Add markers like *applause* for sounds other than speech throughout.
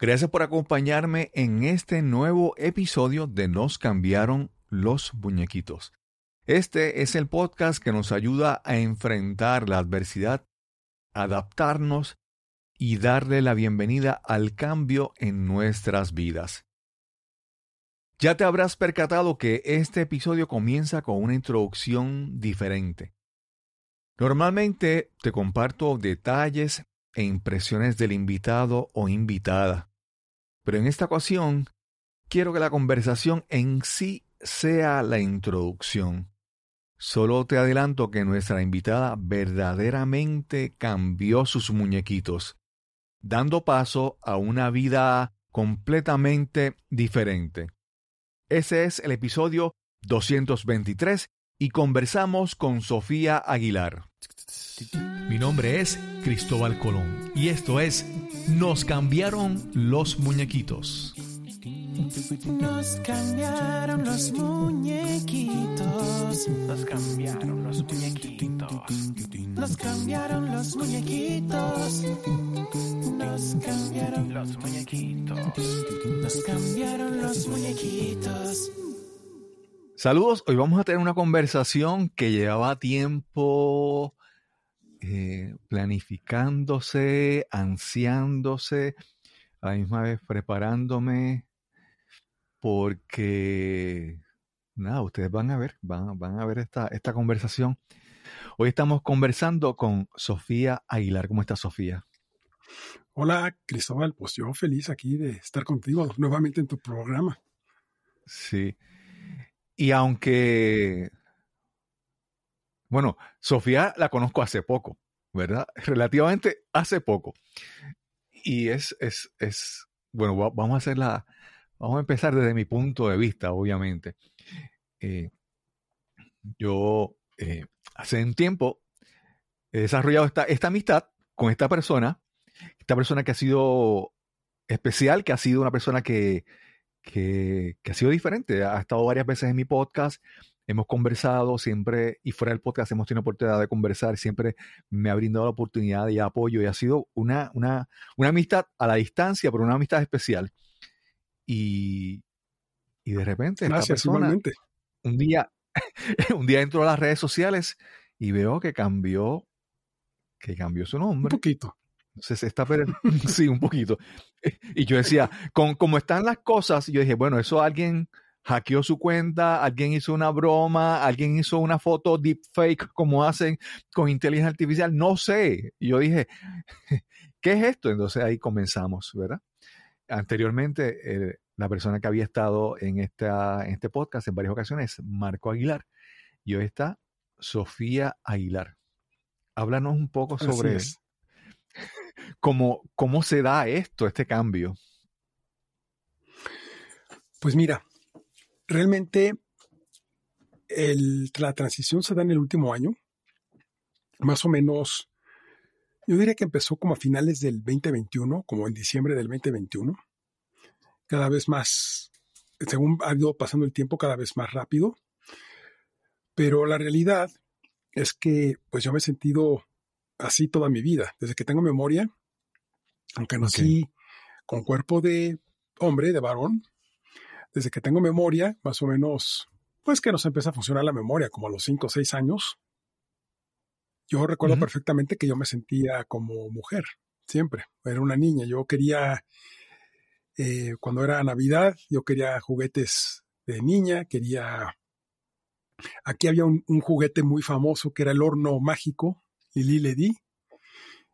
Gracias por acompañarme en este nuevo episodio de Nos cambiaron los muñequitos. Este es el podcast que nos ayuda a enfrentar la adversidad, adaptarnos y darle la bienvenida al cambio en nuestras vidas. Ya te habrás percatado que este episodio comienza con una introducción diferente. Normalmente te comparto detalles e impresiones del invitado o invitada. Pero en esta ocasión, quiero que la conversación en sí sea la introducción. Solo te adelanto que nuestra invitada verdaderamente cambió sus muñequitos, dando paso a una vida completamente diferente. Ese es el episodio 223 y conversamos con Sofía Aguilar. Mi nombre es Cristóbal Colón y esto es Nos cambiaron los muñequitos. Nos cambiaron los muñequitos. Nos cambiaron los muñequitos. Nos cambiaron los muñequitos. Nos cambiaron los muñequitos. Nos cambiaron los muñequitos. Saludos, hoy vamos a tener una conversación que llevaba tiempo eh, planificándose, ansiándose, a la misma vez preparándome, porque, nada, ustedes van a ver, van, van a ver esta, esta conversación. Hoy estamos conversando con Sofía Aguilar. ¿Cómo está Sofía? Hola, Cristóbal. Pues yo feliz aquí de estar contigo nuevamente en tu programa. Sí. Y aunque bueno, Sofía la conozco hace poco, ¿verdad? *laughs* Relativamente hace poco. Y es, es, es, bueno, vamos a hacer la, vamos a empezar desde mi punto de vista, obviamente. Eh, yo eh, hace un tiempo he desarrollado esta, esta amistad con esta persona, esta persona que ha sido especial, que ha sido una persona que, que, que, ha sido diferente. Ha estado varias veces en mi podcast, hemos conversado siempre y fuera del podcast hemos tenido oportunidad de conversar, siempre me ha brindado la oportunidad y apoyo y ha sido una, una, una amistad a la distancia, pero una amistad especial. Y, y de repente, Gracias, persona, un día, *laughs* un día entro a las redes sociales y veo que cambió, que cambió su nombre. Un poquito. Entonces, está, *laughs* sí, un poquito. Y yo decía, con como están las cosas, yo dije, bueno, eso alguien hackeó su cuenta, alguien hizo una broma, alguien hizo una foto deepfake como hacen con inteligencia artificial, no sé. Y yo dije, *laughs* ¿qué es esto? Entonces ahí comenzamos, ¿verdad? Anteriormente, eh, la persona que había estado en, esta, en este podcast en varias ocasiones, Marco Aguilar, y hoy está Sofía Aguilar. Háblanos un poco sobre cómo, cómo se da esto, este cambio. Pues mira, realmente la transición se da en el último año, más o menos, yo diría que empezó como a finales del 2021, como en diciembre del 2021, cada vez más, según ha ido pasando el tiempo, cada vez más rápido, pero la realidad es que pues yo me he sentido así toda mi vida, desde que tengo memoria, aunque nací con cuerpo de hombre, de varón, desde que tengo memoria, más o menos, pues que nos empieza a funcionar la memoria, como a los 5 o 6 años. Yo recuerdo perfectamente que yo me sentía como mujer, siempre. Era una niña. Yo quería, eh, cuando era Navidad, yo quería juguetes de niña, quería... Aquí había un, juguete muy famoso que era el horno mágico, Lili Ledi,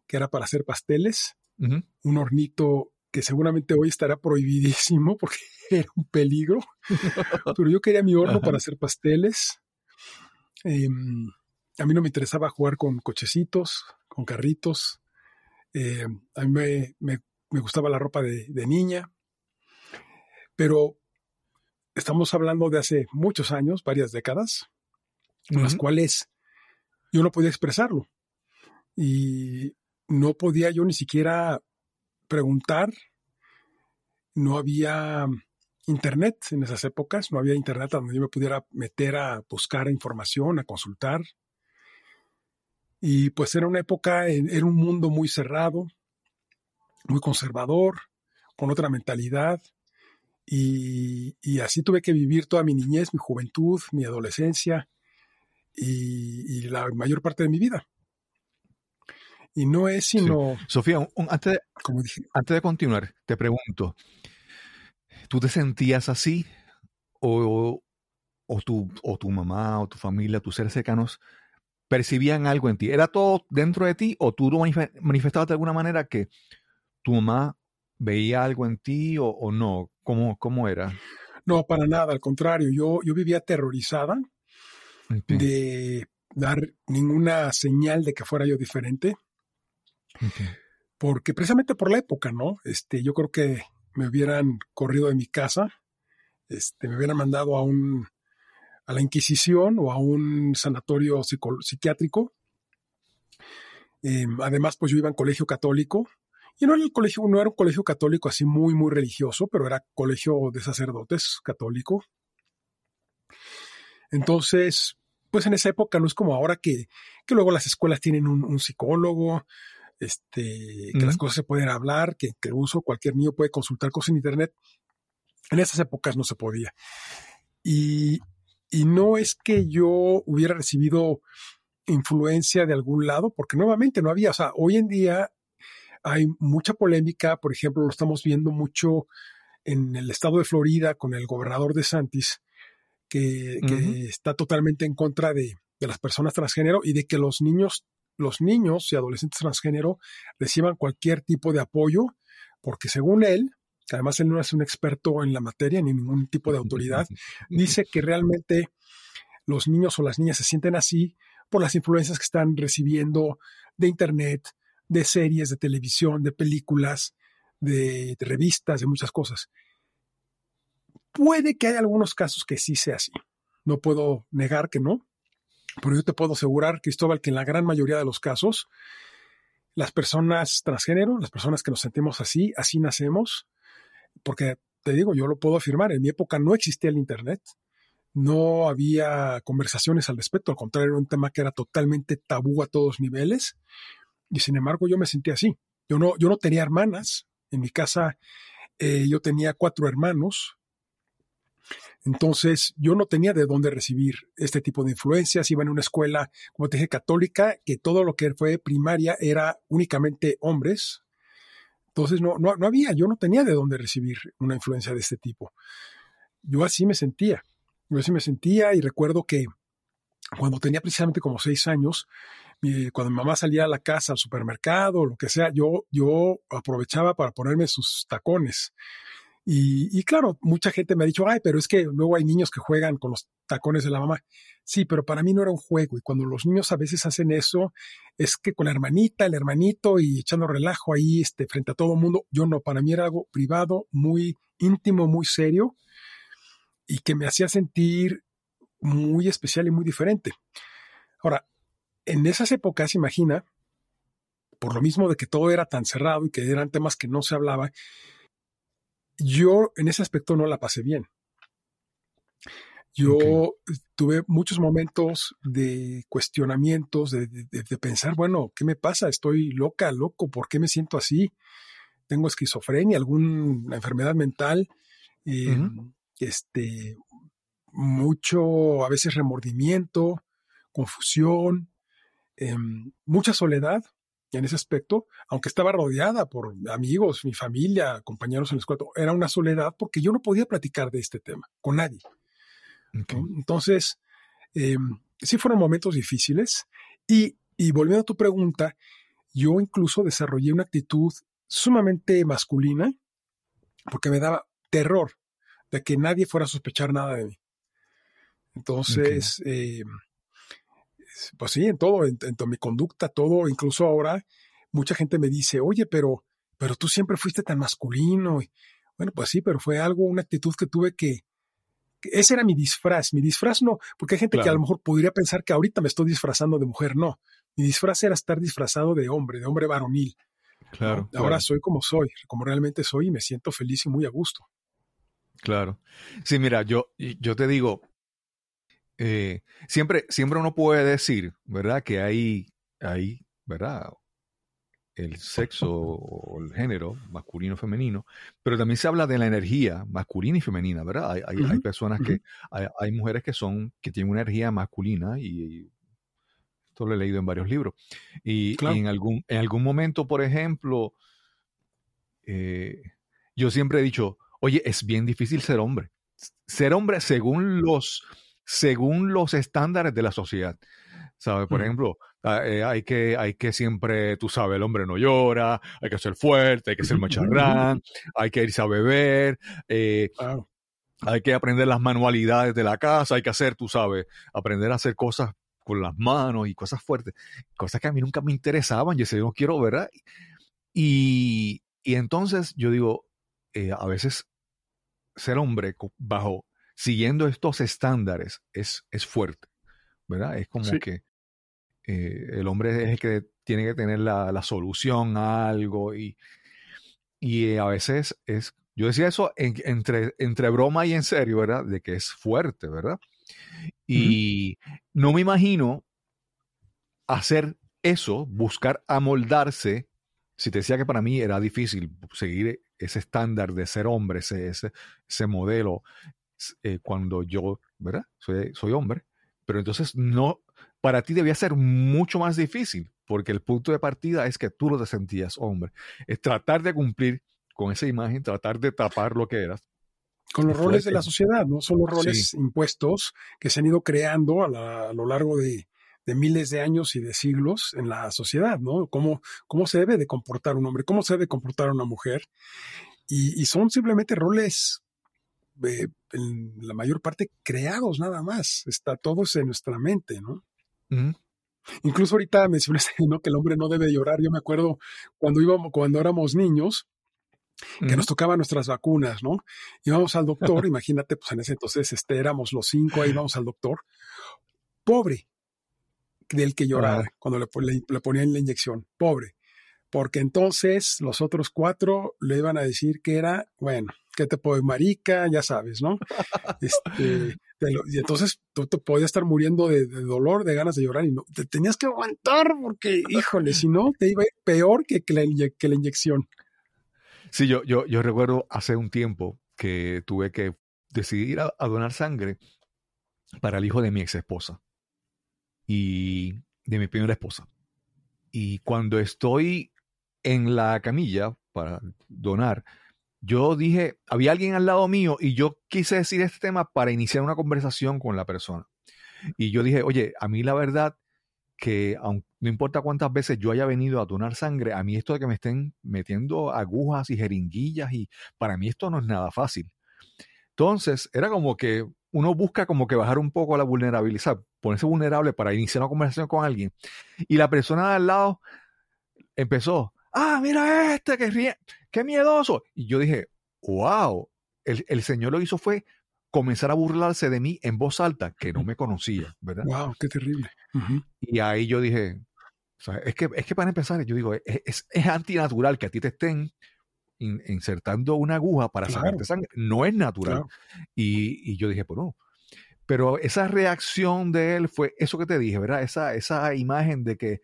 que era para hacer pasteles. Un hornito que seguramente hoy estará prohibidísimo *laughs* porque era un peligro, *laughs* pero yo quería mi horno para hacer pasteles. Em, a mí no me interesaba jugar con cochecitos, con carritos. Em, a mí me, gustaba la ropa de, niña, pero estamos hablando de hace muchos años, varias décadas, en las cuales yo no podía expresarlo. Y no podía yo ni siquiera preguntar. No había internet en esas épocas, no había internet donde yo me pudiera meter a buscar información, a consultar. Y pues era una época, era un mundo muy cerrado, muy conservador, con otra mentalidad. Y, así tuve que vivir toda mi niñez, mi juventud, mi adolescencia y la mayor parte de mi vida. Y no es sino... Sí. Sofía, un, un, antes, de, como dije, antes de continuar, te pregunto, ¿tú te sentías así? ¿O, o, tu, o tu mamá o tu familia, tus seres cercanos, percibían algo en ti? ¿Era todo dentro de ti o tú lo manifestabas de alguna manera que tu mamá veía algo en ti o, o no? ¿Cómo, ¿Cómo era? No, para nada, al contrario, yo, yo vivía aterrorizada Okay. de dar ninguna señal de que fuera yo diferente, Porque precisamente por la época, ¿no? Este, yo creo que me hubieran corrido de mi casa, este, me hubieran mandado a un a la Inquisición o a un sanatorio psiquiátrico. Eh, además, pues yo iba en colegio católico. Y no era el colegio, no era un colegio católico así muy, muy religioso, pero era colegio de sacerdotes católico. Entonces, pues en esa época no es como ahora que, que luego las escuelas tienen un psicólogo, este, que las cosas se pueden hablar, que, que uso cualquier niño puede consultar cosas en internet. En esas épocas no se podía. Y, y no es que yo hubiera recibido influencia de algún lado, porque nuevamente no había, o sea, hoy en día hay mucha polémica, por ejemplo, lo estamos viendo mucho en el estado de Florida con el gobernador de Santis, que, está totalmente en contra de, de las personas transgénero y de que los niños, los niños y adolescentes transgénero reciban cualquier tipo de apoyo, porque según él, que además él no es un experto en la materia ni ningún tipo de autoridad, *laughs* dice que realmente los niños o las niñas se sienten así por las influencias que están recibiendo de internet, de series, de televisión, de películas, de, de revistas, de muchas cosas. Puede que haya algunos casos que sí sea así. No puedo negar que no, pero yo te puedo asegurar, Cristóbal, que en la gran mayoría de los casos, las personas transgénero, las personas que nos sentimos así, así nacemos, porque te digo, yo lo puedo afirmar, en mi época no existía el Internet, no había conversaciones al respecto, al contrario, era un tema que era totalmente tabú a todos niveles, y sin embargo yo me sentía así. Yo no, yo no tenía hermanas, en mi casa eh, yo tenía cuatro hermanos, entonces yo no tenía de dónde recibir este tipo de influencias, iba en una escuela, como te dije, católica, que todo lo que fue primaria era únicamente hombres, entonces no, no, no había, yo no tenía de dónde recibir una influencia de este tipo. Yo así me sentía, yo así me sentía y recuerdo que cuando tenía precisamente como seis años, cuando mi mamá salía a la casa, al supermercado, lo que sea, yo, yo aprovechaba para ponerme sus tacones. Y, claro, mucha gente me ha dicho, ay, pero es que luego hay niños que juegan con los tacones de la mamá. Sí, pero para mí no era un juego. Y cuando los niños a veces hacen eso, es que con la hermanita, el hermanito y echando relajo ahí este, frente a todo el mundo, yo no, para mí era algo privado, muy íntimo, muy serio y que me hacía sentir muy especial y muy diferente. Ahora, en esas épocas, imagina, por lo mismo de que todo era tan cerrado y que eran temas que no se hablaba, yo en ese aspecto no la pasé bien. Yo tuve muchos momentos de cuestionamientos, de, de- de pensar, bueno, ¿qué me pasa? Estoy loca, loco, ¿por qué me siento así? ¿Tengo esquizofrenia, alguna enfermedad mental? Eh, Ujú. Este, mucho, a veces remordimiento, confusión, em, mucha soledad en ese aspecto, aunque estaba rodeada por amigos, mi familia, compañeros en la escuela, era una soledad porque yo no podía platicar de este tema con nadie. Entonces, eh, sí fueron momentos difíciles y, y volviendo a tu pregunta, yo incluso desarrollé una actitud sumamente masculina porque me daba terror de que nadie fuera a sospechar nada de mí. Entonces, eh, pues sí, en todo, en, en mi conducta, todo, incluso ahora, mucha gente me dice, oye, pero, pero tú siempre fuiste tan masculino. Y, bueno, pues sí, pero fue algo, una actitud que tuve que, que ese era mi disfraz. Mi disfraz no, porque hay gente que a lo mejor podría pensar que ahorita me estoy disfrazando de mujer. No, mi disfraz era estar disfrazado de hombre, de hombre varonil. Claro. Ahora claro. soy como soy, como realmente soy y me siento feliz y muy a gusto. Claro. Sí, mira, yo, yo te digo, eh, siempre, siempre uno puede decir, ¿verdad? Que hay, hay, ¿verdad? el sexo o el género, masculino o femenino, pero también se habla de la energía masculina y femenina, ¿verdad? Hay, hay, hay personas que, hay, hay, mujeres que son, que tienen una energía masculina y, esto lo he leído en varios libros. Y, y, en, algún, en algún momento, por ejemplo, eh, yo siempre he dicho, oye, es bien difícil ser hombre. Ser hombre según los, según los estándares de la sociedad. ¿Sabes? Por ejemplo, Ah, eh, hay, que, hay que siempre, tú sabes, el hombre no llora, hay que ser fuerte, hay que ser macharrán, *laughs* hay que irse a beber, eh, hay que aprender las manualidades de la casa, hay que hacer, tú sabes, aprender a hacer cosas con las manos y cosas fuertes, cosas que a mí nunca me interesaban, yo decía, no quiero, ¿verdad? Y, y entonces yo digo, eh, a veces ser hombre bajo, siguiendo estos estándares es, es fuerte, ¿verdad? Es como que eh, el hombre es el que tiene que tener la, solución a algo y, y a veces es, yo decía eso entre, entre broma y en serio, ¿verdad? De que es fuerte, ¿verdad? Y no me imagino hacer eso, buscar amoldarse. Si te decía que para mí era difícil seguir ese estándar de ser hombre, ese, ese, modelo, eh, cuando yo, ¿verdad? Soy, soy hombre. Pero entonces no, para ti debía ser mucho más difícil, porque el punto de partida es que tú no te sentías hombre. Es tratar de cumplir con esa imagen, tratar de tapar lo que eras. Con los roles de la sociedad, ¿no? Son los roles impuestos que se han ido creando a, lo largo de, miles de años y de siglos en la sociedad, ¿no? Cómo, cómo se debe de comportar un hombre, cómo se debe comportar una mujer. Y, son simplemente roles, eh, en la mayor parte, creados nada más. Está todo en nuestra mente, ¿no? Incluso ahorita mencionaste *laughs* ¿no? que el hombre no debe llorar. Yo me acuerdo cuando íbamos, cuando éramos niños, que nos tocaban nuestras vacunas, ¿no? Íbamos al doctor, *laughs* imagínate, pues en ese entonces este, éramos los cinco, ahí íbamos al doctor. Pobre del que lloraba cuando le, le, ponían la inyección, pobre. Porque entonces los otros cuatro le iban a decir que era, bueno, que te puede marica, ya sabes, ¿no? *laughs* Este, y entonces tú te podías estar muriendo de, dolor, de ganas de llorar y no, te tenías que aguantar porque, híjole, si no, te iba a ir peor que, que, la, que la inyección. Sí, yo, yo, yo recuerdo hace un tiempo que tuve que decidir a, donar sangre para el hijo de mi ex esposa y de mi primera esposa. Y cuando estoy en la camilla para donar, yo dije, había alguien al lado mío y yo quise decir este tema para iniciar una conversación con la persona. Y yo dije, oye, a mí la verdad que no importa cuántas veces yo haya venido a donar sangre, a mí esto de que me estén metiendo agujas y jeringuillas y para mí esto no es nada fácil. Entonces, era como que uno busca como que bajar un poco la vulnerabilidad, ponerse vulnerable para iniciar una conversación con alguien. Y la persona de al lado empezó, ah, mira este, que ríe, qué miedoso. Y yo dije, wow, el, Señor lo hizo fue comenzar a burlarse de mí en voz alta, que no me conocía, ¿verdad? Wow, qué terrible. Y ahí yo dije, es, que, es que para empezar, yo digo, es, es, antinatural que a ti te estén insertando una aguja para sacarte sangre. No es natural. Y, y, yo dije, pues no. Pero esa reacción de él fue eso que te dije, ¿verdad? Esa, esa imagen de que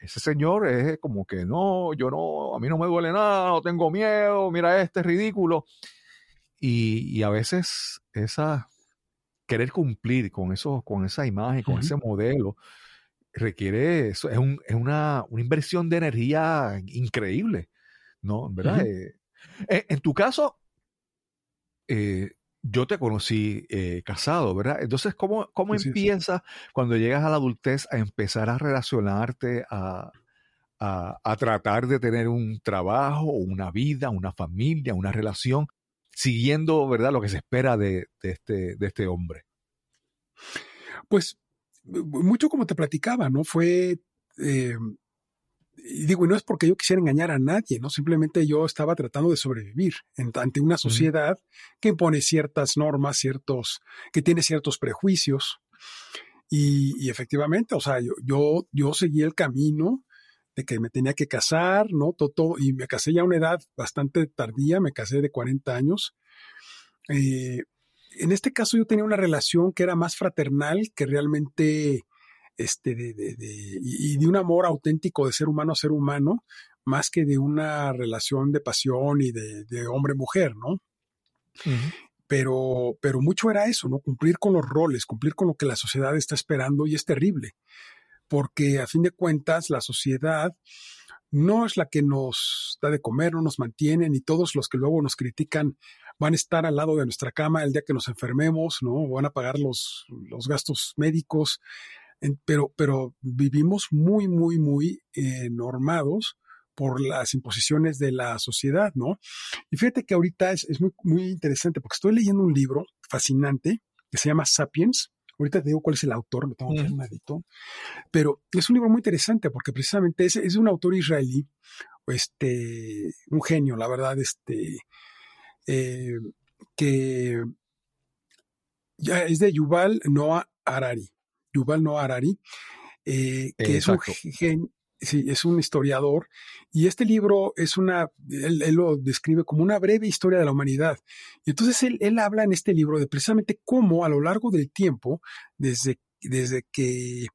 ese señor es como que no, yo no, a mí no me duele nada, no tengo miedo, mira este es ridículo. Y, a veces esa querer cumplir con eso, con esa imagen, con ese modelo, requiere eso, es, un, es una, una, inversión de energía increíble, ¿no? ¿Verdad? Eh, en, tu caso, eh, yo te conocí eh, casado, ¿verdad? Entonces, ¿cómo, cómo empieza cuando llegas a la adultez a empezar a relacionarte, a, a, tratar de tener un trabajo, una vida, una familia, una relación, siguiendo, ¿verdad?, lo que se espera de, de, este, de este hombre. Pues mucho como te platicaba, ¿no? Fue eh, y digo, y no es porque yo quisiera engañar a nadie, ¿no? Simplemente yo estaba tratando de sobrevivir ante una sociedad que impone ciertas normas, ciertos, que tiene ciertos prejuicios. Y, efectivamente, o sea, yo, yo, yo seguí el camino de que me tenía que casar, ¿no? Todo, y me casé ya a una edad bastante tardía, me casé de 40 años. Eh, en este caso yo tenía una relación que era más fraternal que realmente este, de, de, y de un amor auténtico de ser humano a ser humano, más que de una relación de pasión y de, de hombre-mujer, ¿no? Pero, pero mucho era eso, ¿no? Cumplir con los roles, cumplir con lo que la sociedad está esperando y es terrible, porque a fin de cuentas la sociedad no es la que nos da de comer, no nos mantiene, ni todos los que luego nos critican van a estar al lado de nuestra cama el día que nos enfermemos, ¿no? Van a pagar los, los gastos médicos, pero, pero vivimos muy, muy, muy eh, normados por las imposiciones de la sociedad, ¿no? Y fíjate que ahorita es, es muy, muy interesante porque estoy leyendo un libro fascinante que se llama Sapiens, Ahorita te digo cuál es el autor, lo tengo aquí un Pero es un libro muy interesante porque precisamente es, es un autor israelí, este, un genio, la verdad, este, eh, que ya es de Yuval Noah Harari. Yuval Noah Harari, eh, que es un genio sí, es un historiador y este libro es una, él, lo describe como una breve historia de la humanidad. Y entonces él, él, habla en este libro de precisamente cómo a lo largo del tiempo, desde, desde que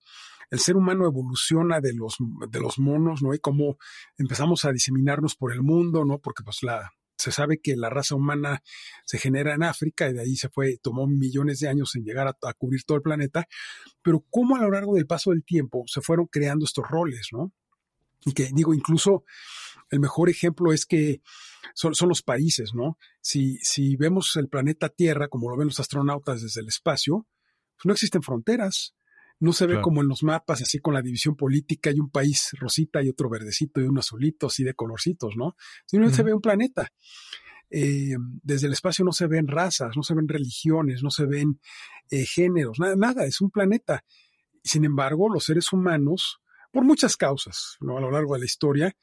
el ser humano evoluciona de los, de los monos, ¿no? Y cómo empezamos a diseminarnos por el mundo, ¿no? Porque pues la, se sabe que la raza humana se genera en África y de ahí se fue, tomó millones de años en llegar a, cubrir todo el planeta, pero cómo a lo largo del paso del tiempo se fueron creando estos roles, ¿no? Y que digo, incluso el mejor ejemplo es que son, los países, ¿no? Si, si vemos el planeta Tierra como lo ven los astronautas desde el espacio, pues no existen fronteras. No se ve como en los mapas, así con la división política, hay un país rosita y otro verdecito y un azulito, así de colorcitos, ¿no? Sino se ve un planeta. Eh, desde el espacio no se ven razas, no se ven religiones, no se ven eh, géneros, nada, nada, es un planeta. Sin embargo, los seres humanos, por muchas causas, ¿no? a lo largo de la historia,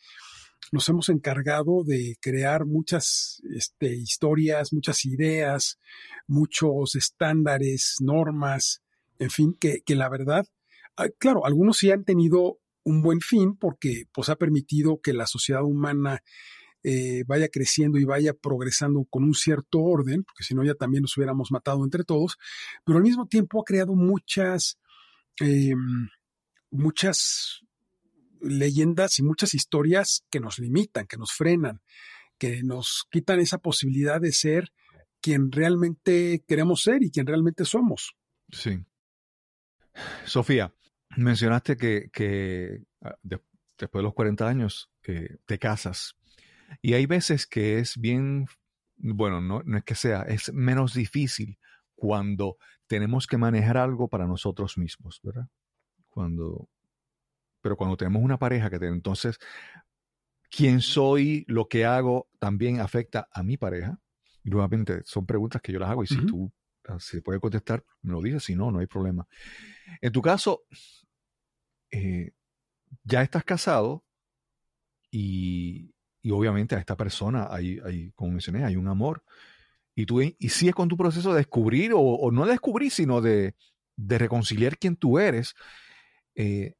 nos hemos encargado de crear muchas este, historias, muchas ideas, muchos estándares, normas, en fin, que, la verdad, ah, claro, algunos sí han tenido un buen fin porque pues ha permitido que la sociedad humana eh, vaya creciendo y vaya progresando con un cierto orden, porque si no ya también nos hubiéramos matado entre todos, pero al mismo tiempo ha creado muchas, em, muchas leyendas y muchas historias que nos limitan, que nos frenan, que nos quitan esa posibilidad de ser quien realmente queremos ser y quien realmente somos. Sí. Sofía, mencionaste que, ah, después de los 40 años te casas. Y hay veces que es bien, bueno, no, no es que sea, es menos difícil cuando tenemos que manejar algo para nosotros mismos, ¿verdad? Cuando, pero cuando tenemos una pareja que entonces, quién soy, lo que hago, también afecta a mi pareja. Y nuevamente, son preguntas que yo las hago y si tú si puede contestar, me lo dice, si no, no hay problema. En tu caso, eh, ya estás casado y, obviamente a esta persona, hay, hay, como mencioné, hay un amor. Y tú y sigues con tu proceso de descubrir, o, no descubrir, sino de, reconciliar quién tú eres. Eh,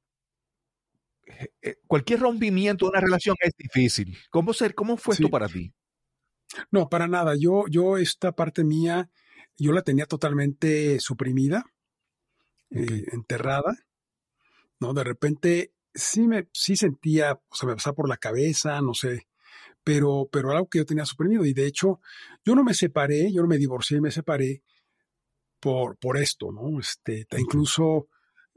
eh, cualquier rompimiento de una relación es difícil. ¿Cómo, ser, cómo fue esto para ti? No, para nada. Yo, yo esta parte mía, yo la tenía totalmente suprimida, eh, enterrada, ¿no? De repente sí me sí sentía, o sea, me pasaba por la cabeza, no sé, pero, pero algo que yo tenía suprimido. Y de hecho, yo no me separé, yo no me divorcié, me separé por, por esto, ¿no? Este, incluso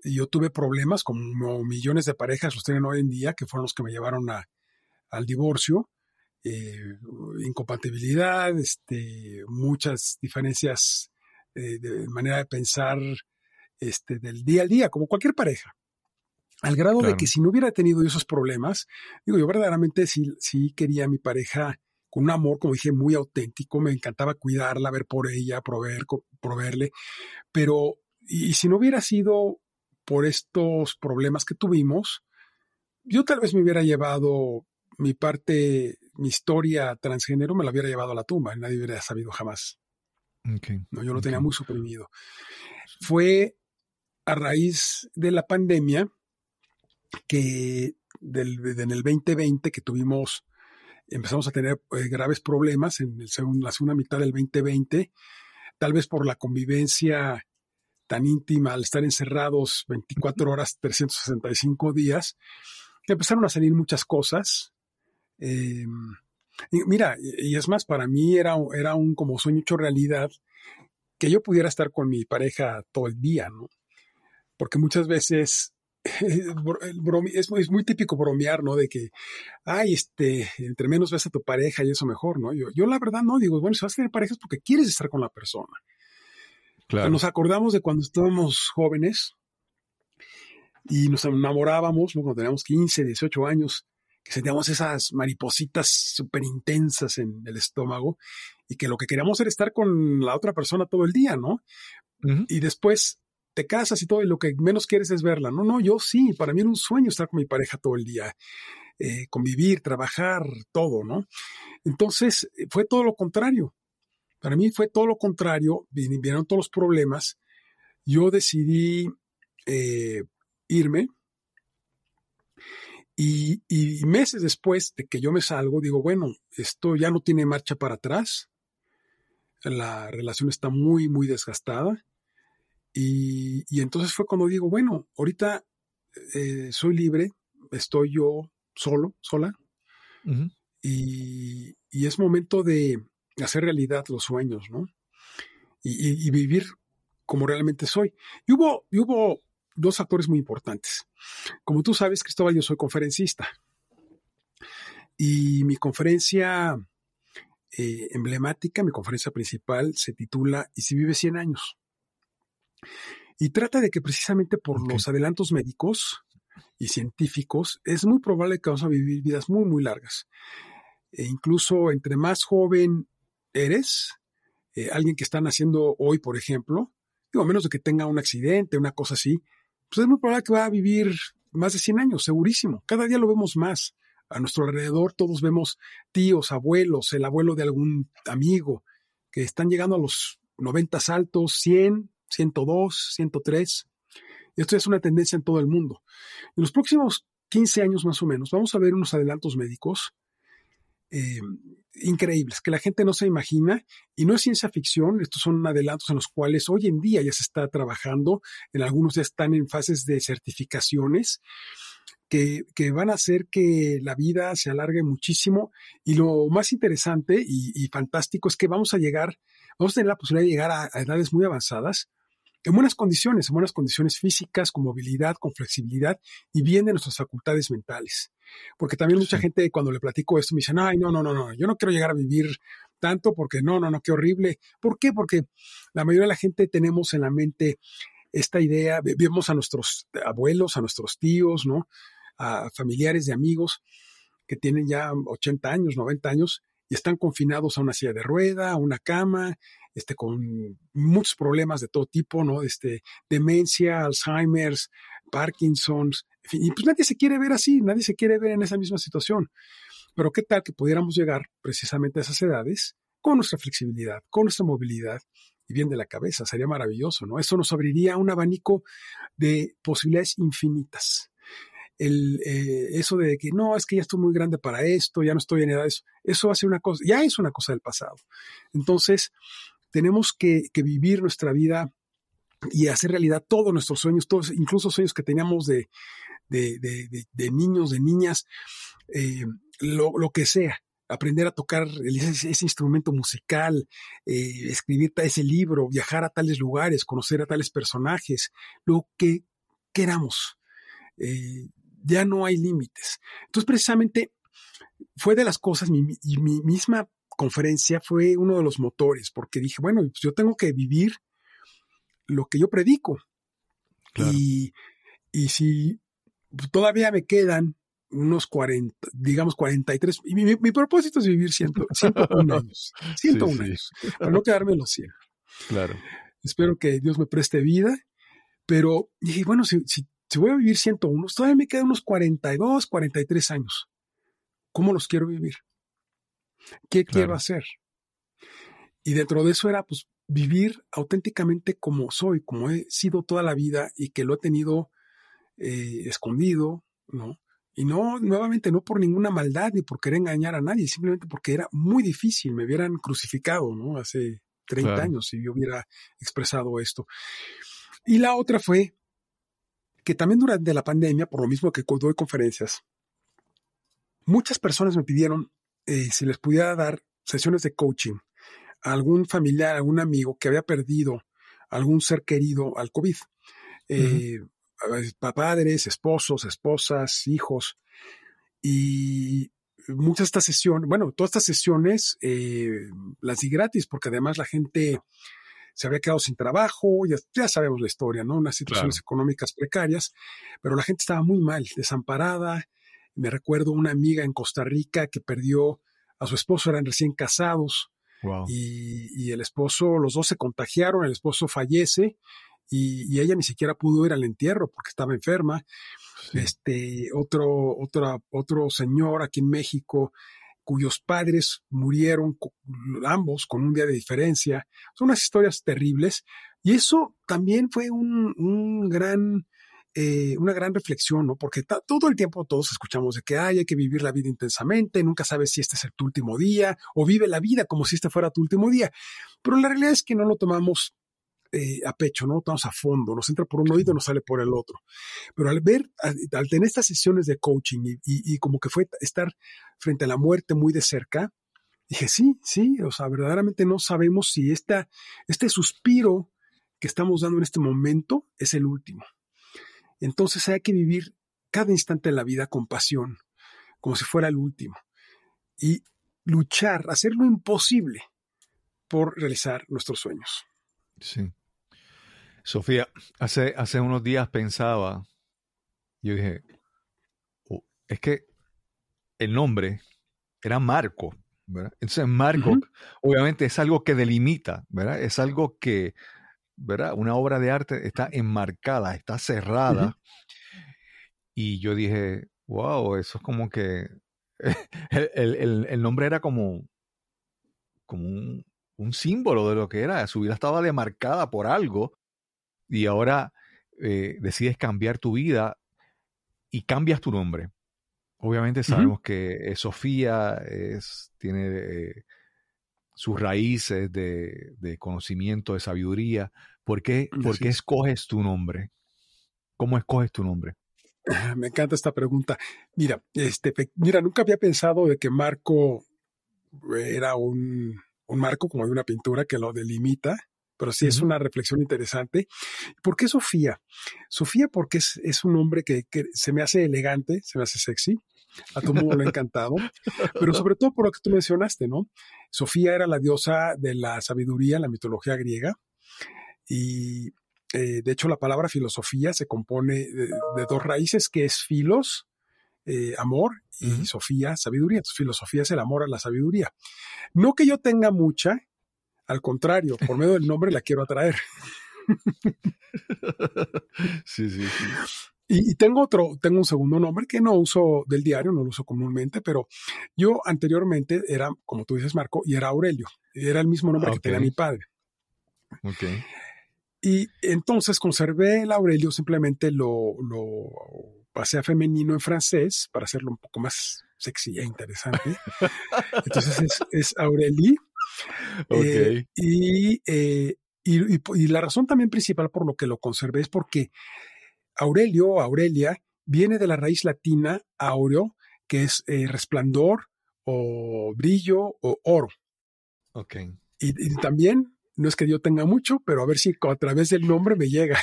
yo tuve problemas, como millones de parejas los tienen hoy en día, que fueron los que me llevaron a, al divorcio. Eh, incompatibilidad, este, muchas diferencias eh, de manera de pensar este, del día al día, como cualquier pareja. Al grado de que si no hubiera tenido esos problemas, digo, yo verdaderamente sí, sí quería a mi pareja con un amor, como dije, muy auténtico, me encantaba cuidarla, ver por ella, proveer, proveerle, pero y si no hubiera sido por estos problemas que tuvimos, yo tal vez me hubiera llevado mi parte, mi historia transgénero me la hubiera llevado a la tumba, nadie hubiera sabido jamás. No, yo lo tenía muy suprimido. Fue a raíz de la pandemia que del, en el 2020 que tuvimos, empezamos a tener eh, graves problemas en el la segunda mitad del 2020, tal vez por la convivencia tan íntima al estar encerrados 24 horas, 365 días, empezaron a salir muchas cosas Eh, y mira, y, es más, para mí era, era un como sueño hecho realidad que yo pudiera estar con mi pareja todo el día, ¿no? Porque muchas veces *laughs* es, muy- es muy típico bromear, ¿no? De que, ay, este, entre menos ves a tu pareja y eso mejor, ¿no? Yo, yo la verdad no digo, bueno, si vas a tener pareja es porque quieres estar con la persona. Claro. Nos acordamos de cuando estábamos jóvenes y nos enamorábamos, ¿no? Cuando teníamos 15, 18 años, que sentíamos esas maripositas súper intensas en el estómago y que lo que queríamos era estar con la otra persona todo el día, ¿no? Y después te casas y todo, y lo que menos quieres es verla. No, no, yo sí, para mí era un sueño estar con mi pareja todo el día, eh, convivir, trabajar, todo, ¿no? Entonces, eh, fue todo lo contrario. Para mí fue todo lo contrario, vin- vinieron todos los problemas. Yo decidí eh, irme y, y meses después de que yo me salgo, digo, bueno, esto ya no tiene marcha para atrás. La relación está muy, muy desgastada. Y, y entonces fue cuando digo, bueno, ahorita eh, soy libre, estoy yo solo, sola, y, y es momento de hacer realidad los sueños, ¿no? Y, y- y vivir como realmente soy. Y hubo, y hubo dos factores muy importantes. Como tú sabes, Cristóbal, yo soy conferencista. Y mi conferencia eh, emblemática, mi conferencia principal, se titula ¿Y si vive 100 años? Y trata de que precisamente por los adelantos médicos y científicos es muy probable que vamos a vivir vidas muy, muy largas. E incluso entre más joven eres, eh, alguien que está naciendo hoy, por ejemplo, digo, a menos de que tenga un accidente, una cosa así, pues es muy probable que va a vivir más de 100 años, segurísimo. Cada día lo vemos más. A nuestro alrededor todos vemos tíos, abuelos, el abuelo de algún amigo, que están llegando a los 90 saltos, 100, 102, 103. Y esto es una tendencia en todo el mundo. En los próximos 15 años más o menos vamos a ver unos adelantos médicos eh, increíbles que la gente no se imagina y no es ciencia ficción, estos son adelantos en los cuales hoy en día ya se está trabajando, en algunos ya están en fases de certificaciones que, que van a hacer que la vida se alargue muchísimo y lo más interesante y, fantástico es que vamos a llegar, vamos a tener la posibilidad de llegar a edades muy avanzadas en buenas condiciones, en buenas condiciones físicas, con movilidad, con flexibilidad y bien de nuestras facultades mentales. Porque también mucha Sí. gente cuando le platico esto me dicen, ay, no, no, no, no, yo no quiero llegar a vivir tanto porque no, no, no, qué horrible. ¿Por qué? Porque la mayoría de la gente tenemos en la mente esta idea, ve- vemos a nuestros abuelos, a nuestros tíos, ¿no? A familiares de amigos que tienen ya 80 años, 90 años y están confinados a una silla de rueda, a una cama, este, con muchos problemas de todo tipo, ¿no? Este, demencia, Alzheimer's, Parkinson's, y pues nadie se quiere ver así, nadie se quiere ver en esa misma situación. Pero qué tal que pudiéramos llegar precisamente a esas edades con nuestra flexibilidad, con nuestra movilidad y bien de la cabeza, sería maravilloso, ¿no? Esto nos abriría un abanico de posibilidades infinitas. El, eh, eso de que no, es que ya estoy muy grande para esto, ya no estoy en edad eso, eso hace una cosa, ya es una cosa del pasado. Entonces, tenemos que, vivir nuestra vida y hacer realidad todos nuestros sueños, todos, incluso sueños que teníamos de, de, niños, de niñas, eh, lo, lo, que sea. Aprender a tocar ese, instrumento musical, eh, escribir ese libro, viajar a tales lugares, conocer a tales personajes, lo que queramos. Eh, ya no hay límites. Entonces, precisamente, fue de las cosas, mi, mi misma conferencia fue uno de los motores, porque dije, bueno, pues yo tengo que vivir lo que yo predico. Claro. Y, y si todavía me quedan unos 40, digamos 43, y mi, mi propósito es vivir 100, 101 *laughs* años, 101 sí, sí. años, para no quedarme en los 100. Claro. Espero que Dios me preste vida, pero dije, bueno, si, si, si voy a vivir 101, todavía me quedan unos 42, 43 años. ¿Cómo los quiero vivir? ¿Qué claro. quiero hacer? Y dentro de eso era, pues, vivir auténticamente como soy, como he sido toda la vida y que lo he tenido eh, escondido, ¿no? Y no, nuevamente, no por ninguna maldad ni por querer engañar a nadie, simplemente porque era muy difícil, me hubieran crucificado, ¿no? Hace 30 claro. años si yo hubiera expresado esto. Y la otra fue que también durante la pandemia, por lo mismo que doy conferencias, muchas personas me pidieron eh, si les pudiera dar sesiones de coaching a algún familiar, algún amigo que había perdido algún ser querido al COVID. Eh, padres, esposos, esposas, hijos. Y muchas de estas sesiones, bueno, todas estas sesiones eh, las di gratis porque además la gente se había quedado sin trabajo, ya, sabemos la historia, ¿no? Unas situaciones económicas precarias, pero la gente estaba muy mal, desamparada. Me recuerdo una amiga en Costa Rica que perdió a su esposo, eran recién casados, y, el esposo, los dos se contagiaron, el esposo fallece y, ella ni siquiera pudo ir al entierro porque estaba enferma. Este, otro, otro, otro señor aquí en México cuyos padres murieron ambos con un día de diferencia. Son unas historias terribles. Y eso también fue un, un gran eh, una gran reflexión, ¿no? Porque todo el tiempo todos escuchamos de que hay que vivir la vida intensamente, nunca sabes si este es tu último día, o vive la vida como si este fuera tu último día. Pero la realidad es que no lo tomamos eh, a pecho, no lo tomamos a fondo, nos entra por un oído y nos sale por el otro. Pero al ver, al, tener estas sesiones de coaching y, como que fue estar frente a la muerte muy de cerca, dije, sí, sí, o sea, verdaderamente no sabemos si esta, este suspiro que estamos dando en este momento es el último. Entonces hay que vivir cada instante de la vida con pasión, como si fuera el último, y luchar, hacer lo imposible por realizar nuestros sueños. Sí. Sofía, hace, hace unos días pensaba, yo dije, oh, es que el nombre era Marco, ¿verdad? Entonces Marco, obviamente es algo que delimita, ¿verdad? Es algo que, ¿verdad? Una obra de arte está enmarcada, está cerrada. Y yo dije, wow, eso es como que *laughs* el, nombre era como, como un, símbolo de lo que era. Su vida estaba demarcada por algo y ahora eh, decides cambiar tu vida y cambias tu nombre. Obviamente sabemos que Sofía es, tiene eh, sus raíces de, conocimiento, de sabiduría. ¿Por qué, ¿por qué escoges tu nombre? ¿Cómo escoges tu nombre? Me encanta esta pregunta. Mira, este, mira, nunca había pensado de que Marco era un, un marco como de una pintura que lo delimita, pero sí es una reflexión interesante. ¿Por qué Sofía? Sofía porque es, es un nombre que, que, se me hace elegante, se me hace sexy, a todo mundo le ha encantado, pero *laughs* sobre todo por lo que tú mencionaste, ¿no? Sofía era la diosa de la sabiduría en la mitología griega y eh, de hecho la palabra filosofía se compone de, dos raíces que es filos, eh, amor, y Sofía, sabiduría. Entonces, filosofía es el amor a la sabiduría. No que yo tenga mucha, al contrario, por medio del nombre la quiero atraer. *laughs* sí, sí, sí. Y, tengo otro, tengo un segundo nombre que no uso del diario, no lo uso comúnmente, pero yo anteriormente era, como tú dices, Marco, y era Aurelio. Era el mismo nombre que tenía mi padre. Okay. Y entonces conservé el Aurelio, simplemente lo, lo pasé a femenino en francés para hacerlo un poco más sexy e interesante. *laughs* entonces es, es Aurélie. Eh, y, eh, y, y, la razón también principal por lo que lo conservé es porque Aurelio o Aurelia viene de la raíz latina aureo, que es eh, resplandor o brillo o oro. Ok. Y, también, no es que yo tenga mucho, pero a ver si a través del nombre me llega.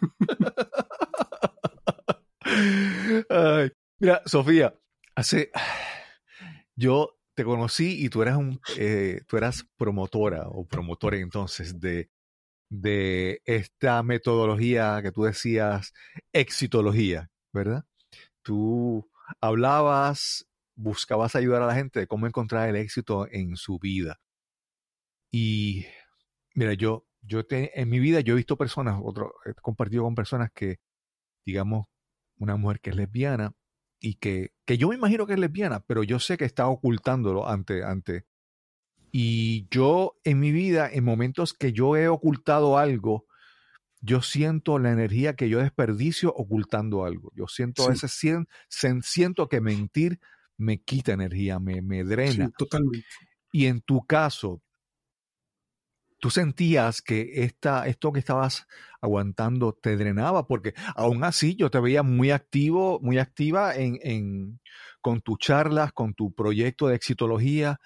*laughs* mira, Sofía, hace. Yo te conocí y tú eras un, eh, tú eras promotora o promotora entonces de de esta metodología que tú decías, exitología, ¿verdad? Tú hablabas, buscabas ayudar a la gente de cómo encontrar el éxito en su vida. Y mira, yo, yo en mi vida yo he visto personas, he compartido con personas que, digamos, una mujer que es lesbiana y que, que yo me imagino que es lesbiana, pero yo sé que está ocultándolo ante, ante, y yo en mi vida, en momentos que yo he ocultado algo, yo siento la energía que yo desperdicio ocultando algo. Yo siento ese siento que mentir me quita energía, me, me drena. totalmente. Y en tu caso, tú sentías que esta, esto que estabas aguantando te drenaba, porque aún así yo te veía muy activo, muy activa en, en con tus charlas, con tu proyecto de exitología,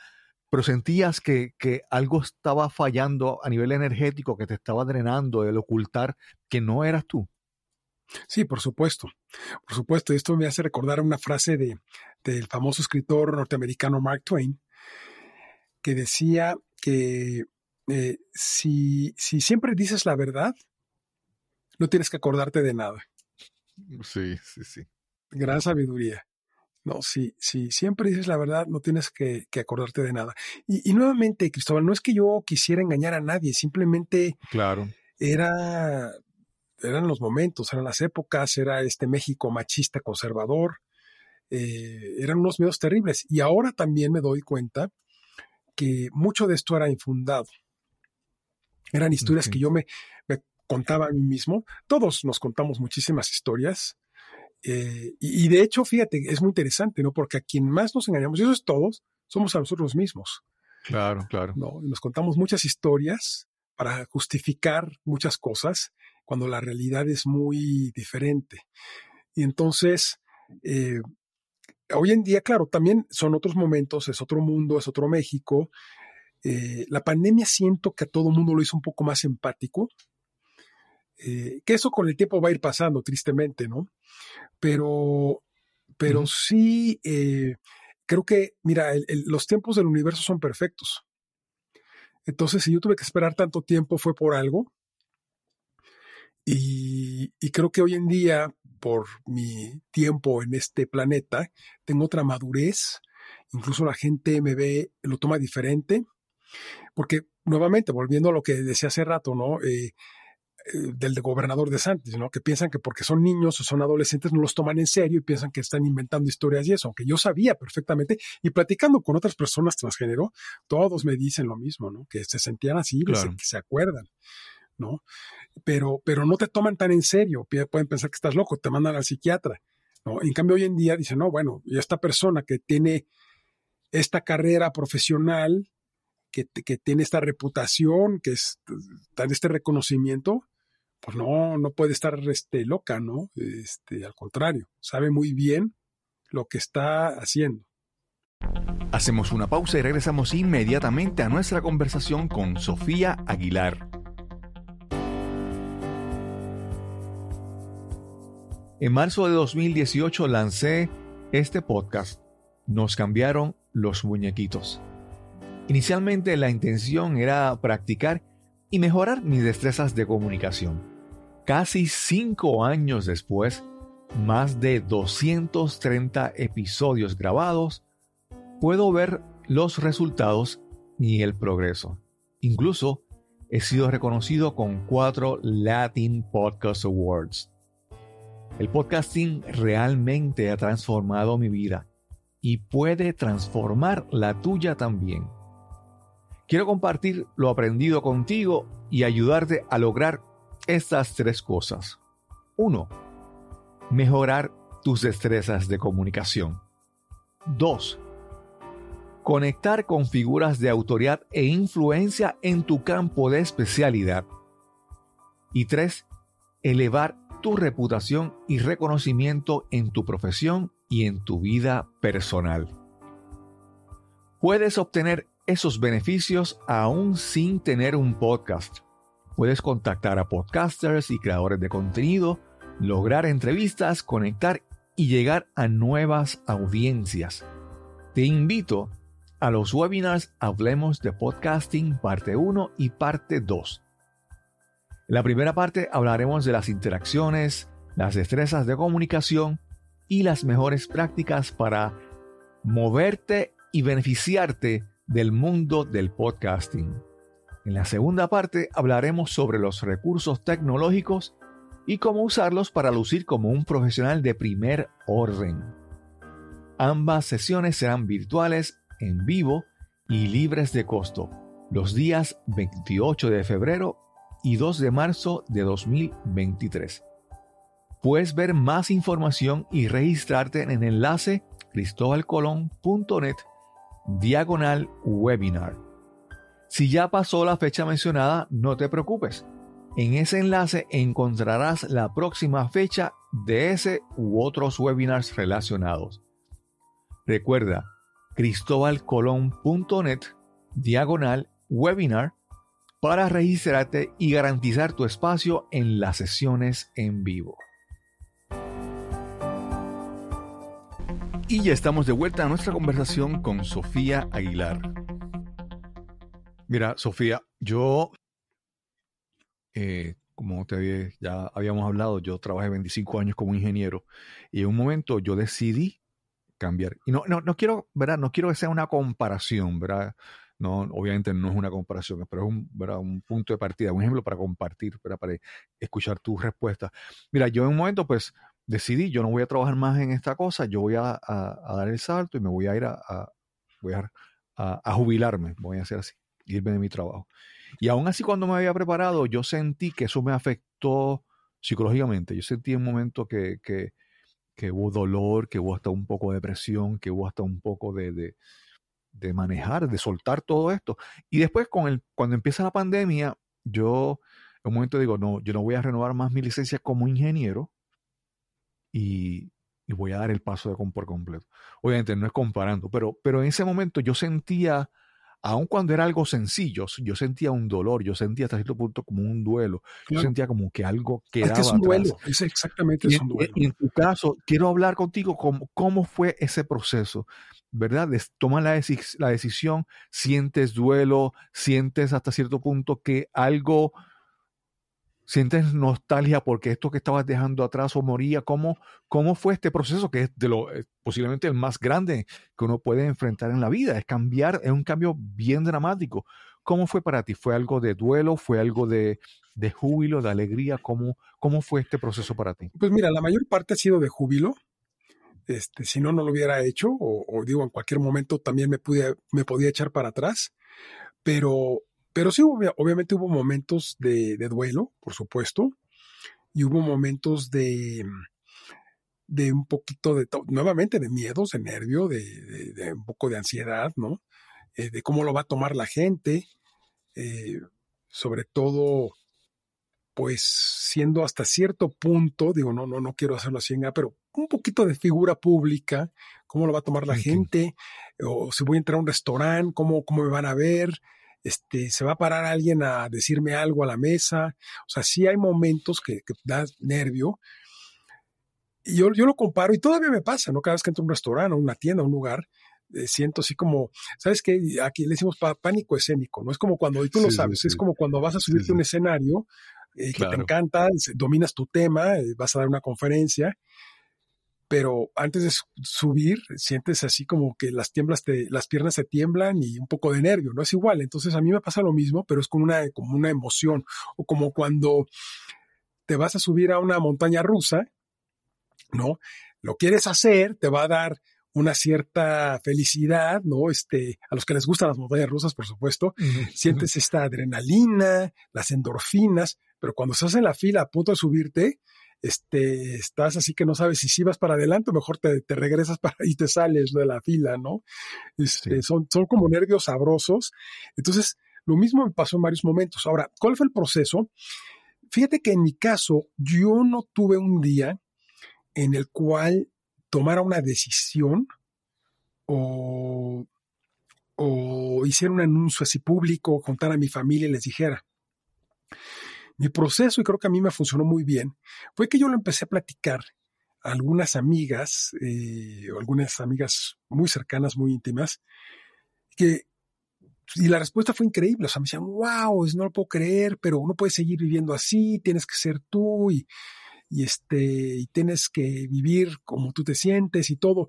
pero sentías que, que, algo estaba fallando a nivel energético, que te estaba drenando, el ocultar que no eras tú. Sí, por supuesto. Por supuesto. Esto me hace recordar una frase de, del famoso escritor norteamericano Mark Twain, que decía que eh, si, si siempre dices la verdad, no tienes que acordarte de nada. Sí, sí, sí. Gran sabiduría. No, si, si siempre dices la verdad, no tienes que, que acordarte de nada. Y, y, nuevamente, Cristóbal, no es que yo quisiera engañar a nadie, simplemente claro. era, eran los momentos, eran las épocas, era este México machista conservador, eh, eran unos medios terribles. Y ahora también me doy cuenta que mucho de esto era infundado. Eran historias okay. que yo me, me, contaba a mí mismo. Todos nos contamos muchísimas historias. Eh, y, y, de hecho, fíjate, es muy interesante, ¿no? Porque a quien más nos engañamos, y eso es todos, somos a nosotros mismos. Claro, claro. ¿no? Nos contamos muchas historias para justificar muchas cosas cuando la realidad es muy diferente. Y entonces, eh, hoy en día, claro, también son otros momentos, es otro mundo, es otro México. Eh, la pandemia siento que a todo mundo lo hizo un poco más empático, eh, que eso con el tiempo va a ir pasando, tristemente, ¿no? Pero, pero uh -huh. sí, eh, creo que, mira, el, el, los tiempos del universo son perfectos. Entonces, si yo tuve que esperar tanto tiempo fue por algo. Y, y, creo que hoy en día, por mi tiempo en este planeta, tengo otra madurez. Incluso la gente me ve, lo toma diferente. Porque, nuevamente, volviendo a lo que decía hace rato, ¿no? Eh, del gobernador de Santos, ¿no? Que piensan que porque son niños o son adolescentes no los toman en serio y piensan que están inventando historias y eso, aunque yo sabía perfectamente y platicando con otras personas transgénero, todos me dicen lo mismo, ¿no? Que se sentían así, claro. que se acuerdan, ¿no? Pero, pero no te toman tan en serio, pueden pensar que estás loco, te mandan al psiquiatra, ¿no? En cambio hoy en día dicen, no, bueno, y esta persona que tiene esta carrera profesional, que, que, tiene esta reputación, que en este reconocimiento, pues no, no puede estar este, loca, ¿no? Este, al contrario, sabe muy bien lo que está haciendo. Hacemos una pausa y regresamos inmediatamente a nuestra conversación con Sofía Aguilar. En marzo de 2018 lancé este podcast. Nos cambiaron los muñequitos. Inicialmente la intención era practicar y mejorar mis destrezas de comunicación. Casi cinco años después, más de 230 episodios grabados, puedo ver los resultados y el progreso. Incluso he sido reconocido con cuatro Latin Podcast Awards. El podcasting realmente ha transformado mi vida y puede transformar la tuya también. Quiero compartir lo aprendido contigo y ayudarte a lograr estas tres cosas. 1. Mejorar tus destrezas de comunicación. 2. Conectar con figuras de autoridad e influencia en tu campo de especialidad. Y 3. Elevar tu reputación y reconocimiento en tu profesión y en tu vida personal. Puedes obtener esos beneficios aún sin tener un podcast. Puedes contactar a podcasters y creadores de contenido, lograr entrevistas, conectar y llegar a nuevas audiencias. Te invito a los webinars Hablemos de Podcasting parte 1 y parte 2. En la primera parte hablaremos de las interacciones, las destrezas de comunicación y las mejores prácticas para moverte y beneficiarte del mundo del podcasting. En la segunda parte hablaremos sobre los recursos tecnológicos y cómo usarlos para lucir como un profesional de primer orden. Ambas sesiones serán virtuales, en vivo y libres de costo, los días 28 de febrero y 2 de marzo de 2023. Puedes ver más información y registrarte en el enlace cristobalcolón.net diagonal webinar. Si ya pasó la fecha mencionada, no te preocupes. En ese enlace encontrarás la próxima fecha de ese u otros webinars relacionados. Recuerda cristobalcolón.net diagonal webinar para registrarte y garantizar tu espacio en las sesiones en vivo. Y ya estamos de vuelta a nuestra conversación con Sofía Aguilar. Mira, Sofía, yo, eh, como te ya habíamos hablado, yo trabajé 25 años como ingeniero y en un momento yo decidí cambiar. Y no, no, no quiero, ¿verdad? No quiero que sea una comparación, ¿verdad? No, obviamente no es una comparación, pero es un, un punto de partida, un ejemplo para compartir, para escuchar tu respuesta. Mira, yo en un momento pues decidí, yo no voy a trabajar más en esta cosa, yo voy a, dar el salto y me voy a ir a, a, a, jubilarme, voy a hacer así, irme de mi trabajo. Y aún así cuando me había preparado, yo sentí que eso me afectó psicológicamente. Yo sentí en un momento que, que, que hubo dolor, que hubo hasta un poco de depresión, que hubo hasta un poco de, de, de manejar, de soltar todo esto. Y después con el, cuando empieza la pandemia, yo en un momento digo, no, yo no voy a renovar más mi licencia como ingeniero, y, voy a dar el paso de por completo. Obviamente no es comparando, pero, pero en ese momento yo sentía, aun cuando era algo sencillo, yo sentía un dolor, yo sentía hasta cierto punto como un duelo, yo sentía como que algo quedaba. Es que es un duelo, es exactamente es un duelo. Y en tu caso, quiero hablar contigo cómo, cómo fue ese proceso. ¿verdad? Toma la, la, decisión, sientes duelo, sientes hasta cierto punto que algo sientes nostalgia porque esto que estabas dejando atrás o moría. ¿Cómo, cómo fue este proceso que es de lo eh, posiblemente el más grande que uno puede enfrentar en la vida? Es cambiar, es un cambio bien dramático. ¿Cómo fue para ti? ¿Fue algo de duelo? ¿Fue algo de, de júbilo, de alegría? ¿Cómo, ¿Cómo fue este proceso para ti? Pues mira, la mayor parte ha sido de júbilo. Este, si no, no lo hubiera hecho, o, o digo, en cualquier momento también me, pude, me podía echar para atrás. Pero pero sí, obviamente hubo momentos de, duelo, por supuesto, y hubo momentos de, de un poquito de, nuevamente, de miedos, de nervio, de, un poco de ansiedad, ¿no? Eh, de cómo lo va a tomar la gente, eh, sobre todo, pues siendo hasta cierto punto, digo, no, no, no quiero hacerlo así, pero un poquito de figura pública, cómo lo va a tomar la gente, o si voy a entrar a un restaurante, cómo, cómo me van a ver, este, se va a parar alguien a decirme algo a la mesa. O sea, sí hay momentos que, que da nervio. Y yo, yo lo comparo y todavía me pasa, ¿no? Cada vez que entro a un restaurante, a una tienda, a un lugar, eh, siento así como, ¿sabes qué? Aquí le decimos pánico escénico, ¿no? Es como cuando, y tú lo sabes, es como cuando vas a subirte a un escenario eh, que te encanta, dominas tu tema, eh, vas a dar una conferencia pero antes de subir sientes así como que las tiemblas te, las piernas se tiemblan y un poco de nervio, no es igual. Entonces a mí me pasa lo mismo, pero es como una, como una emoción o como cuando te vas a subir a una montaña rusa, ¿no? Lo quieres hacer, te va a dar una cierta felicidad, ¿no? Este, a los que les gustan las montañas rusas, por supuesto, *laughs* sientes esta adrenalina, las endorfinas, pero cuando estás en la fila a punto de subirte, este, estás así que no sabes si sí vas para adelante o mejor te, regresas *laughs* para y te sales de la fila, ¿no? Este, son, son como nervios sabrosos. Entonces, lo mismo me pasó en varios momentos. Ahora, ¿cuál fue el proceso? Fíjate que en mi caso, yo no tuve un día en el cual tomara una decisión o, o hiciera un anuncio así público, contara a mi familia y les dijera, mi proceso, y creo que a mí me funcionó muy bien, fue que yo lo empecé a platicar a algunas amigas, eh, algunas amigas muy cercanas, muy íntimas, que, y la respuesta fue increíble, o sea, me decían, wow, no lo puedo creer, pero uno puede seguir viviendo así, tienes que ser tú y, y este, y tienes que vivir como tú te sientes y todo.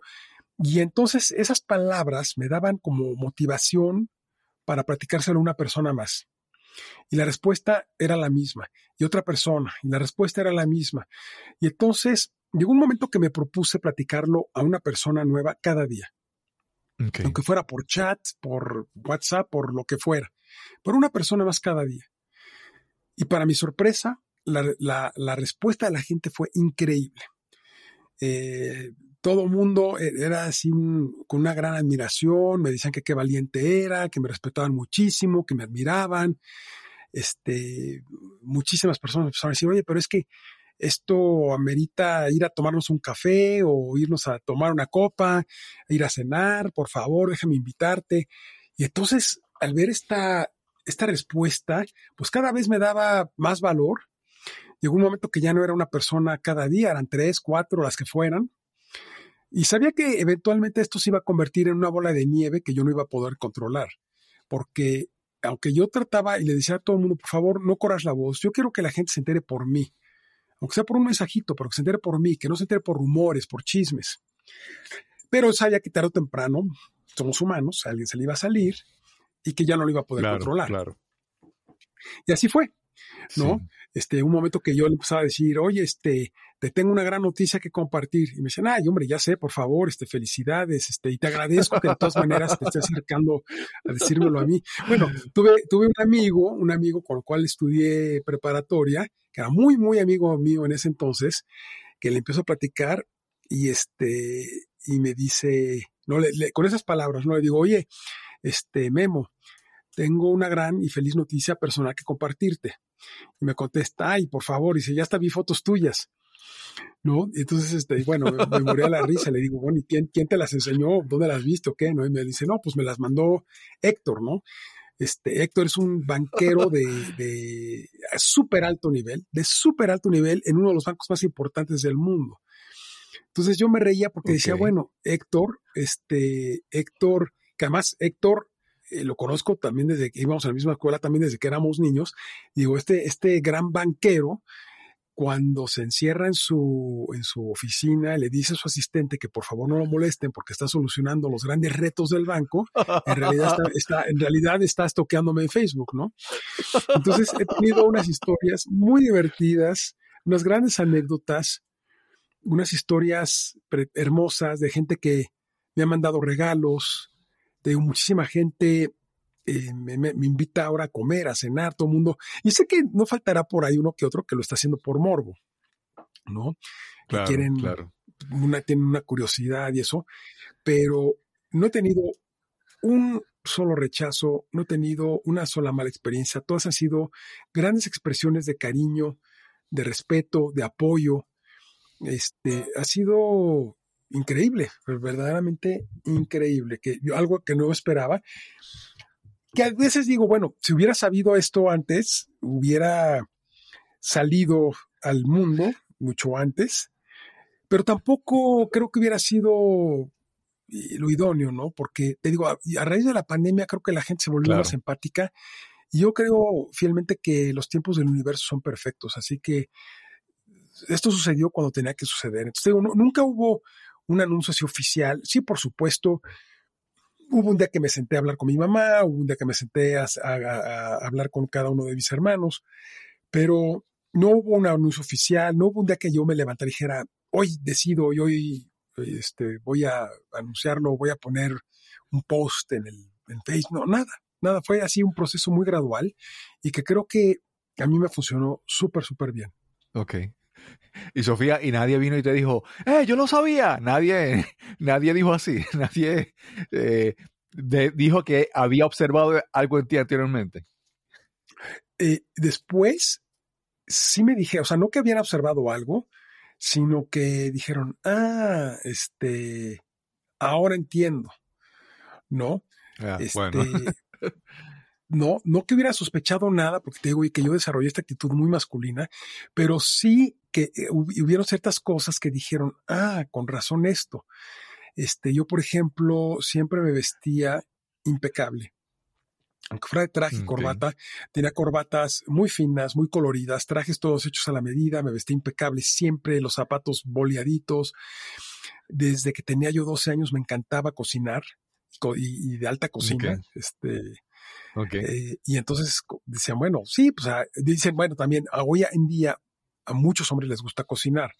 Y entonces esas palabras me daban como motivación para platicárselo a una persona más. Y la respuesta era la misma. Y otra persona. Y la respuesta era la misma. Y entonces llegó un momento que me propuse platicarlo a una persona nueva cada día. Aunque fuera por chat, por WhatsApp, por lo que fuera. Por una persona más cada día. Y para mi sorpresa, la, respuesta de la gente fue increíble. Eh, todo mundo e, era así con una gran admiración, me decían que qué valiente era, que me respetaban muchísimo, que me admiraban. Este, muchísimas personas empezaron a decir, oye, pero es que esto amerita ir a tomarnos un café o irnos a tomar una copa, ir a cenar, por favor, déjame invitarte. Y entonces, al ver esta, esta respuesta, pues cada vez me daba más valor. Llegó un momento que ya no era una persona cada día, eran tres, cuatro, las que fueran. Y sabía que eventualmente esto se iba a convertir en una bola de nieve que yo no iba a poder controlar. Porque aunque yo trataba y le decía a todo el mundo, por favor, no corras la voz, yo quiero que la gente se entere por mí aunque sea por un mensajito, pero que se entere por mí, que no se entere por rumores, por chismes. Pero sabía que tarde o temprano, somos humanos, alguien se le iba a salir y que ya no lo iba a poder controlar. Claro. Y así fue, ¿no? Este, un momento que yo le empezaba a decir, oye, este, te tengo una gran noticia que compartir. Y me decían, ay, hombre, ya sé, por favor, este, felicidades, este, y te agradezco que de todas maneras te estés acercando a decírmelo a mí. Bueno, tuve, tuve un amigo, un amigo con el cual estudié preparatoria, que era muy, muy amigo mío en ese entonces, que le empiezo a platicar y este, y me dice, no, le, con esas palabras, no le digo, oye, este, Memo, tengo una gran y feliz noticia personal que compartirte. Y me contesta, ay, por favor, dice, ya hasta vi fotos tuyas. ¿No? Entonces, este, bueno, me, moría la risa, le digo, bueno, ¿y quién, quién te las enseñó? ¿Dónde las viste o qué? ¿No? Y me dice, no, pues me las mandó Héctor, ¿no? Este, Héctor es un banquero de, de súper alto nivel, de súper alto nivel en uno de los bancos más importantes del mundo. Entonces yo me reía porque decía, bueno, Héctor, este, Héctor, que además Héctor eh, lo conozco también desde que íbamos a la misma escuela, también desde que éramos niños. Digo, este, este gran banquero, cuando se encierra en su, en su oficina, le dice a su asistente que por favor no lo molesten porque está solucionando los grandes retos del banco, en realidad está, *laughs* en realidad está estoqueándome en Facebook, ¿no? Entonces he tenido unas historias muy divertidas, unas grandes anécdotas, unas historias hermosas de gente que me ha mandado regalos, de muchísima gente eh, me, invita ahora a comer, a cenar, todo el mundo. Y sé que no faltará por ahí uno que otro que lo está haciendo por morbo, ¿no? Claro, quieren, claro. Una, tienen una curiosidad y eso, pero no he tenido un solo rechazo, no he tenido una sola mala experiencia. Todas han sido grandes expresiones de cariño, de respeto, de apoyo. Este, ha sido increíble, verdaderamente increíble, que yo, algo que no esperaba que a veces digo, bueno, si hubiera sabido esto antes, hubiera salido al mundo mucho antes, pero tampoco creo que hubiera sido eh, lo idóneo, ¿no? Porque te digo, a, raíz de la pandemia creo que la gente se volvió más empática y yo creo fielmente que los tiempos del universo son perfectos, así que esto sucedió cuando tenía que suceder. Entonces, digo, nunca hubo un anuncio así oficial. Sí, por supuesto, hubo un día que me senté a hablar con mi mamá, hubo un día que me senté a, hablar con cada uno de mis hermanos, pero no hubo un anuncio oficial, no hubo un día que yo me levantara y dijera, hoy decido y hoy este, voy a anunciarlo, voy a poner un post en el en Facebook, no, nada, nada, fue así un proceso muy gradual y que creo que a mí me funcionó súper, súper bien. Ok. *laughs* Y Sofía, y nadie vino y te dijo, ¡eh, yo lo sabía! Nadie, *laughs* nadie dijo así, *laughs* nadie eh, dijo que había observado algo en ti anteriormente. Eh, después, sí me dije, o sea, no que habían observado algo, sino que dijeron, ah, este, ahora entiendo, ¿no? Ah, este, bueno. No, no que hubiera sospechado nada, porque te digo, y que yo desarrollé esta actitud muy masculina, pero sí que eh, hubieron ciertas cosas que dijeron, ah, con razón esto. Este, yo, por ejemplo, siempre me vestía impecable. Aunque fuera de traje y corbata, tenía corbatas muy finas, muy coloridas, trajes todos hechos a la medida, me vestía impecable siempre, los zapatos boleaditos. Desde que tenía yo 12 años me encantaba cocinar y, de alta cocina. Este, eh, y entonces decían, bueno, sí, pues ah, dicen, bueno, también hoy en día a muchos hombres les gusta cocinar.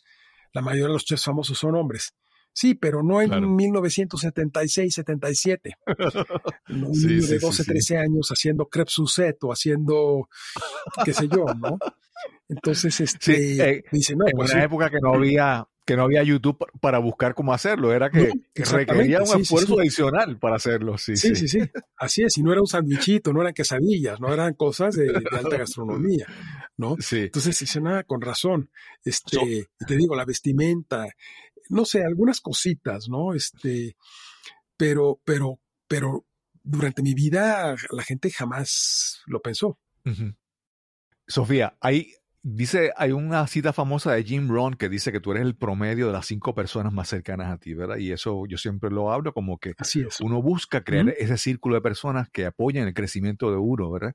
La mayoría de los chefs famosos son hombres. Sí, pero no en 1976, 77. Un niño de 12, 13 años haciendo crepe Suzette o haciendo, qué sé yo, ¿no? *laughs* Entonces, este, eh, dice, no, en pues una época que no había, que no había YouTube para buscar cómo hacerlo, era que requería un esfuerzo adicional para hacerlo. Sí sí, sí, sí, Así es, y no era un sandwichito, no eran quesadillas, no eran cosas de, alta gastronomía, ¿no? *laughs* Sí. Entonces dice, nada, con razón. Este, te digo, la vestimenta, no sé, algunas cositas, ¿no? Este, pero, pero, pero durante mi vida la gente jamás lo pensó. Sofía, hay, dice, hay una cita famosa de Jim Rohn que dice que tú eres el promedio de las cinco personas más cercanas a ti, ¿verdad? Y eso yo siempre lo hablo como que uno busca crear ese círculo de personas que apoyan el crecimiento de uno, ¿verdad?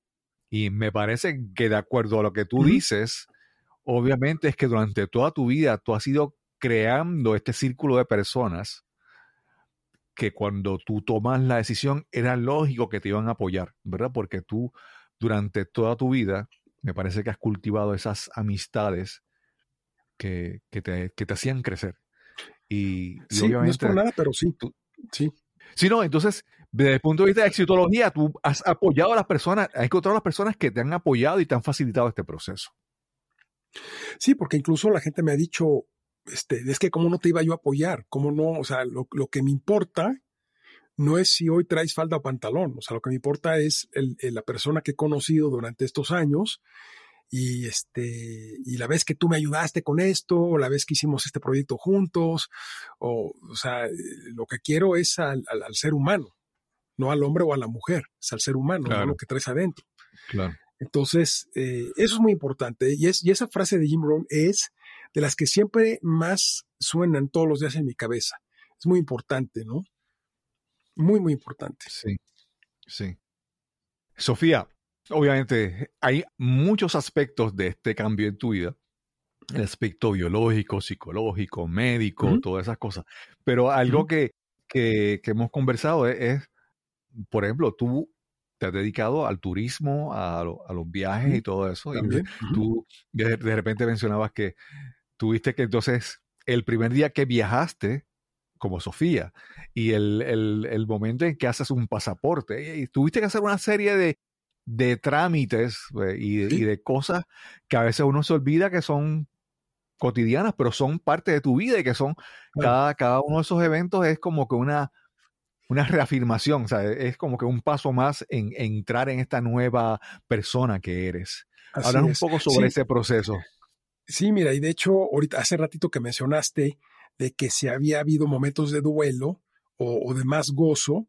Y me parece que de acuerdo a lo que tú dices, obviamente es que durante toda tu vida tú has ido creando este círculo de personas que cuando tú tomas la decisión era lógico que te iban a apoyar, ¿verdad? Porque tú durante toda tu vida me parece que has cultivado esas amistades que, te, hacían crecer. Y, sí, no es por nada, pero sí. sí. Sí, no, entonces, desde el punto de vista de exitología, tú has apoyado a las personas, has encontrado a las personas que te han apoyado y te han facilitado este proceso. Sí, porque incluso la gente me ha dicho, este, es que cómo no te iba yo a apoyar, cómo no, o sea, lo, lo que me importa no es si hoy traes falda o pantalón, o sea, lo que me importa es el, la persona que he conocido durante estos años y este y la vez que tú me ayudaste con esto o la vez que hicimos este proyecto juntos o o sea lo que quiero es al, al, ser humano no al hombre o a la mujer es al ser humano no lo que traes adentro. Claro. Entonces eh, eso es muy importante y es y esa frase de Jim Rohn es de las que siempre más suenan todos los días en mi cabeza es muy importante no muy, muy importante. Sí, sí. Sofía, obviamente hay muchos aspectos de este cambio en tu vida. El aspecto biológico, psicológico, médico, todas esas cosas. Pero algo que, que, hemos conversado es, por ejemplo, tú te has dedicado al turismo, a, los viajes y todo eso. Y tú de, repente mencionabas que tuviste que entonces el primer día que viajaste como Sofía, y el, el, momento en que haces un pasaporte, y tuviste que hacer una serie de, de trámites eh, y, y, de cosas que a veces uno se olvida que son cotidianas, pero son parte de tu vida y que son, cada, cada uno de esos eventos es como que una, una reafirmación, o sea, es como que un paso más en, entrar en esta nueva persona que eres. Hablar un poco sobre ese proceso. Sí, mira, y de hecho, ahorita, hace ratito que mencionaste de que si había habido momentos de duelo o, de más gozo.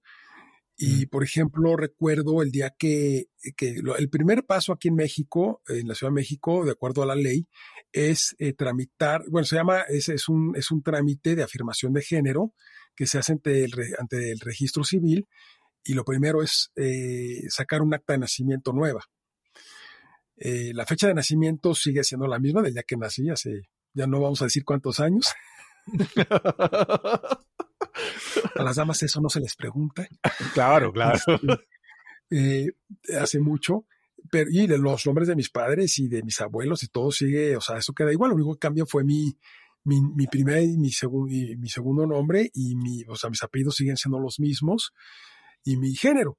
Y, por ejemplo, recuerdo el día que, que el primer paso aquí en México, en la Ciudad de México, de acuerdo a la ley, es eh, tramitar, bueno, se llama, es, es, un, es un trámite de afirmación de género que se hace ante el, ante el registro civil y lo primero es eh, sacar un acta de nacimiento nueva. Eh, la fecha de nacimiento sigue siendo la misma del día que nací, hace ya no vamos a decir cuántos años. A las damas eso no se les pregunta. Claro, claro. Este, eh, hace mucho. Pero, y de los nombres de mis padres y de mis abuelos y todo sigue, o sea, eso queda igual. Lo único que cambia fue mi, mi, mi primer y mi, y mi segundo nombre y mi, o sea, mis apellidos siguen siendo los mismos y mi género.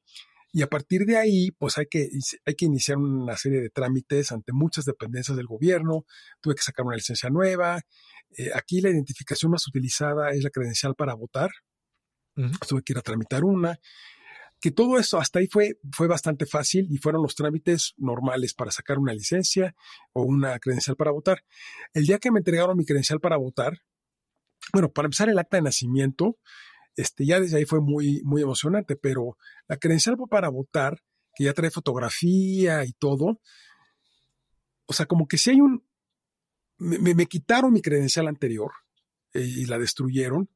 Y a partir de ahí, pues hay que, hay que iniciar una serie de trámites ante muchas dependencias del gobierno. Tuve que sacar una licencia nueva. Eh, aquí la identificación más utilizada es la credencial para votar. Tuve que ir a tramitar una. Que todo eso hasta ahí fue, fue bastante fácil y fueron los trámites normales para sacar una licencia o una credencial para votar. El día que me entregaron mi credencial para votar, bueno, para empezar el acta de nacimiento, este, ya desde ahí fue muy, muy emocionante, pero la credencial para votar, que ya trae fotografía y todo, o sea, como que si hay un, me, me quitaron mi credencial anterior eh, y la destruyeron.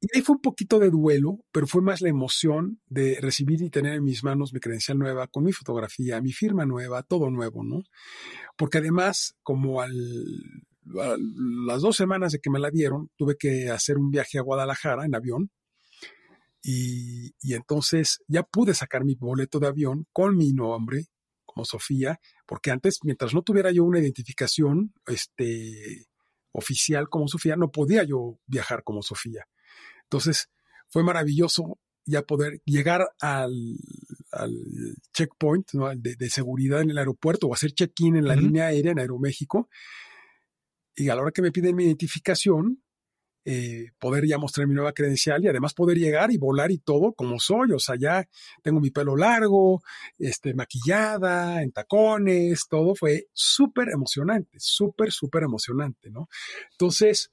Y ahí fue un poquito de duelo, pero fue más la emoción de recibir y tener en mis manos mi credencial nueva, con mi fotografía, mi firma nueva, todo nuevo, ¿no? Porque además, como al las dos semanas de que me la dieron, tuve que hacer un viaje a Guadalajara en avión. Y, entonces ya pude sacar mi boleto de avión con mi nombre, como Sofía, porque antes, mientras no tuviera yo una identificación este, oficial como Sofía, no podía yo viajar como Sofía. Entonces, fue maravilloso ya poder llegar al, checkpoint de, seguridad en el aeropuerto o hacer check-in en la línea aérea en Aeroméxico. Y a la hora que me piden mi identificación, eh, poder ya mostrar mi nueva credencial y además poder llegar y volar y todo como soy. O sea, ya tengo mi pelo largo, este, maquillada, en tacones, todo fue súper emocionante, súper, súper emocionante, ¿no? Entonces,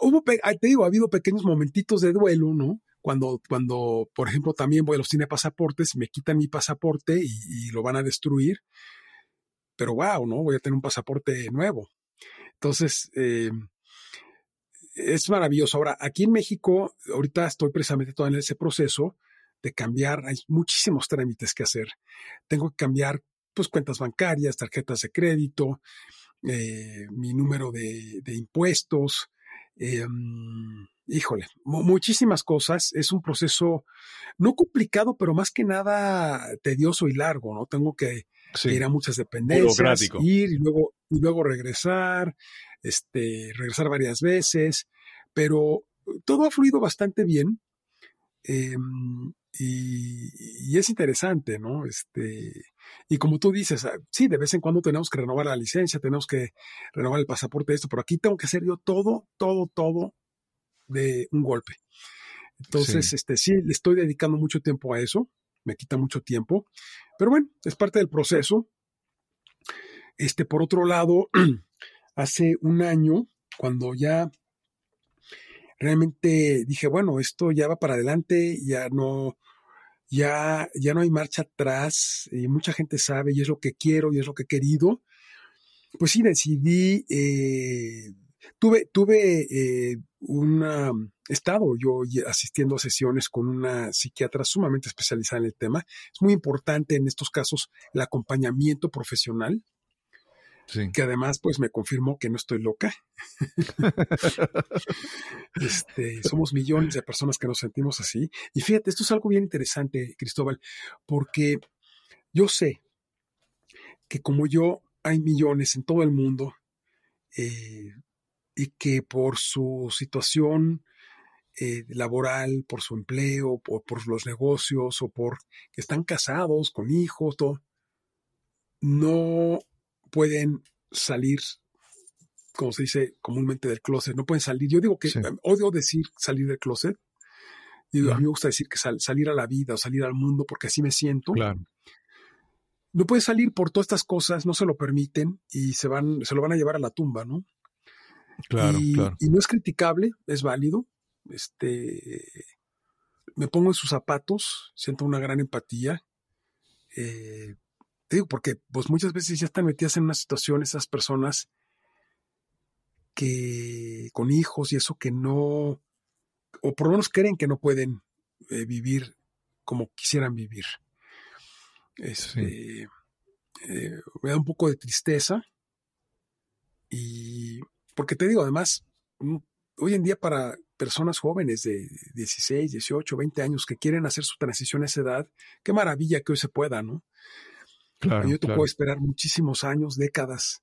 hubo, te digo, ha habido pequeños momentitos de duelo, ¿no? Cuando, cuando, por ejemplo, también voy a los cine pasaportes, me quitan mi pasaporte y, y lo van a destruir. Pero wow, ¿no? Voy a tener un pasaporte nuevo. Entonces, eh, es maravilloso. Ahora, aquí en México, ahorita estoy precisamente todo en ese proceso de cambiar, hay muchísimos trámites que hacer. Tengo que cambiar pues cuentas bancarias, tarjetas de crédito, eh, mi número de, impuestos, eh, híjole, muchísimas cosas. Es un proceso no complicado, pero más que nada tedioso y largo, ¿no? Tengo que ir a muchas dependencias, ir y luego, y luego regresar este, regresar varias veces, pero todo ha fluido bastante bien. Em, y, es interesante, ¿no? Este, y como tú dices, ah, sí, de vez en cuando tenemos que renovar la licencia, tenemos que renovar el pasaporte, esto, pero aquí tengo que hacer yo todo, todo, todo de un golpe. Entonces, sí. este, sí, le estoy dedicando mucho tiempo a eso, me quita mucho tiempo, pero bueno, es parte del proceso. Este, por otro lado, *clears throat* hace un año, cuando ya realmente dije, bueno, esto ya va para adelante, ya no, ya, ya no hay marcha atrás, y mucha gente sabe y es lo que quiero y es lo que he querido, pues sí decidí, eh, tuve, tuve eh, un estado yo asistiendo a sesiones con una psiquiatra sumamente especializada en el tema. Es muy importante en estos casos el acompañamiento profesional que además pues me confirmó que no estoy loca. *laughs* este, somos millones de personas que nos sentimos así. Y fíjate, esto es algo bien interesante, Cristóbal, porque yo sé que como yo hay millones en todo el mundo eh, y que por su situación eh, laboral, por su empleo, por, por los negocios o por que están casados con hijos, todo, no pueden salir, como se dice comúnmente, del closet. No pueden salir. Yo digo que odio decir salir del closet. A mí me gusta decir que salir a la vida o salir al mundo porque así me siento. Claro. No pueden salir por todas estas cosas, no se lo permiten y se van, se lo van a llevar a la tumba, ¿no? Claro, y, claro. Y no es criticable, es válido. Este, me pongo en sus zapatos, siento una gran empatía. Eh, te digo, porque pues muchas veces ya están metidas en una situación esas personas que con hijos y eso que no, o por lo menos creen que no pueden eh, vivir como quisieran vivir. Este, eh, me da un poco de tristeza y porque te digo, además, mm, hoy en día para personas jóvenes de 16, 18, 20 años que quieren hacer su transición a esa edad, qué maravilla que hoy se pueda, ¿no? Claro, yo te claro. puedo esperar muchísimos años, décadas.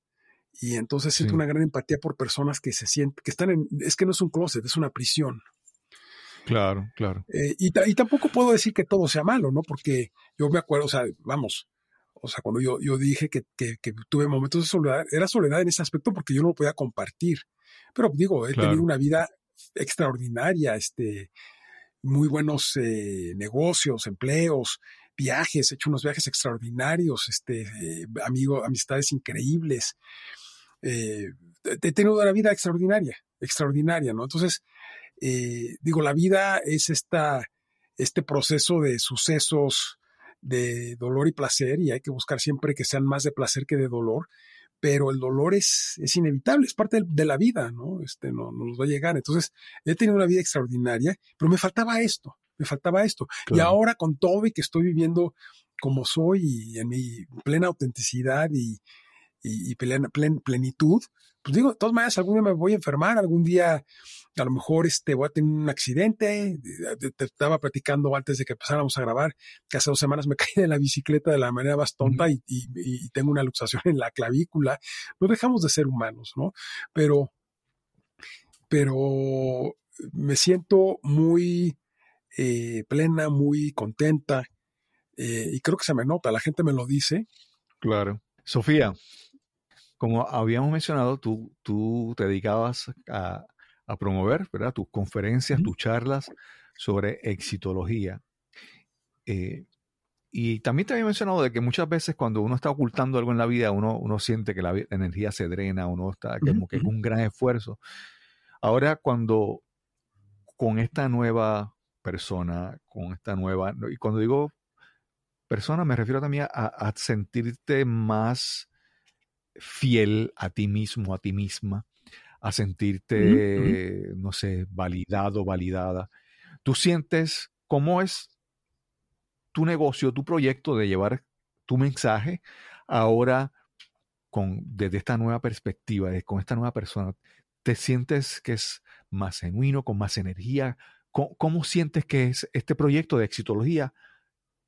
Y entonces siento Sí. una gran empatía por personas que se sienten, que están en, es que no es un closet, es una prisión. Claro, claro. Eh, y, ta- y tampoco puedo decir que todo sea malo, ¿no? Porque yo me acuerdo, o sea, vamos, o sea, cuando yo, yo dije que, que- que tuve momentos de soledad, era soledad en ese aspecto porque yo no lo podía compartir. Pero digo, he Claro. tenido una vida extraordinaria, este, muy buenos eh, negocios, empleos, viajes, he hecho unos viajes extraordinarios, este, eh, amistades increíbles. Eh, he tenido una vida extraordinaria, extraordinaria, ¿no? Entonces, eh, digo, la vida es esta, este proceso de sucesos de dolor y placer y hay que buscar siempre que sean más de placer que de dolor, pero el dolor es, es inevitable, es parte de, de la vida, ¿no? Este, no, no nos va a llegar. Entonces, he tenido una vida extraordinaria, pero me faltaba esto, me faltaba esto. Y ahora con todo y que estoy viviendo como soy y en mi plena autenticidad y, y, y plena- plen- plenitud, pues digo, de todas maneras, algún día me voy a enfermar, algún día a lo mejor este, voy a tener un accidente. Te, te estaba platicando antes de que empezáramos a grabar que hace dos semanas me *laughs* caí de la bicicleta de la manera más tonta y, y- y tengo una luxación en la clavícula. No dejamos de ser humanos, ¿no? Pero, pero me siento muy eh, plena, muy contenta eh, y creo que se me nota, la gente me lo dice. Claro. Sofía, como habíamos mencionado, tú, tú te dedicabas a, promover, ¿verdad? Tus conferencias, tus charlas sobre exitología. Eh, y también te había mencionado de que muchas veces cuando uno está ocultando algo en la vida, uno, uno siente que la, energía se drena, uno está como que es un gran esfuerzo. Ahora cuando con esta nueva persona, con esta nueva, y cuando digo persona me refiero también a, sentirte más fiel a ti mismo, a ti misma, a sentirte, no sé, validado, validada. Tú sientes cómo es tu negocio, tu proyecto de llevar tu mensaje ahora con, desde esta nueva perspectiva, con esta nueva persona. ¿Te sientes que es más genuino, con más energía? ¿Cómo, sientes que es este proyecto de exitología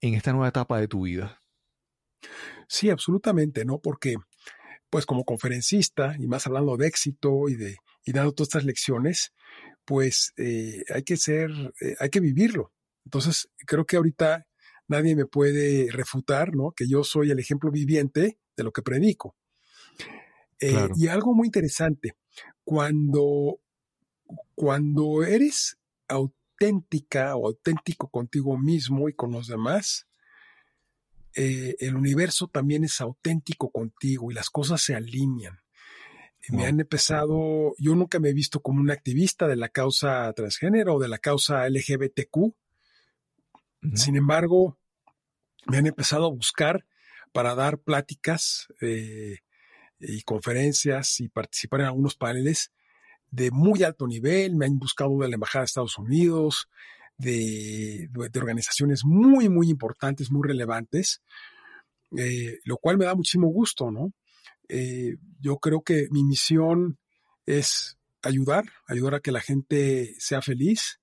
en esta nueva etapa de tu vida? Sí, absolutamente, ¿no? Porque, pues como conferencista, y más hablando de éxito y de y dando todas estas lecciones, pues eh, hay que ser, eh, hay que vivirlo. Entonces, creo que ahorita nadie me puede refutar, ¿no? Que yo soy el ejemplo viviente de lo que predico. Eh, y algo muy interesante, cuando, cuando eres auténtica o auténtico contigo mismo y con los demás, eh, el universo también es auténtico contigo y las cosas se alinean. Me han empezado, yo nunca me he visto como un activista de la causa transgénero o de la causa LGBTQ. Sin embargo, me han empezado a buscar para dar pláticas eh, y conferencias y participar en algunos paneles de muy alto nivel. Me han buscado de la Embajada de Estados Unidos, de, organizaciones muy, muy importantes, muy relevantes, eh, lo cual me da muchísimo gusto, ¿no? Eh, yo creo que mi misión es ayudar, ayudar a que la gente sea feliz,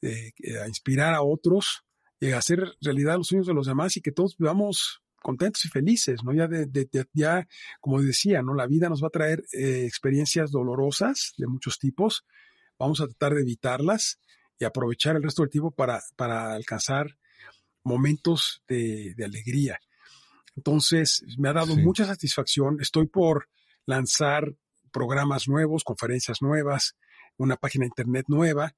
a inspirar a otros y hacer realidad los sueños de los demás y que todos vivamos contentos y felices, ¿no? Ya, de, ya como decía, ¿no? La vida nos va a traer eh, experiencias dolorosas de muchos tipos. Vamos a tratar de evitarlas y aprovechar el resto del tiempo para, para alcanzar momentos de, alegría. Entonces, me ha dado mucha satisfacción. Estoy por lanzar programas nuevos, conferencias nuevas, una página de internet nueva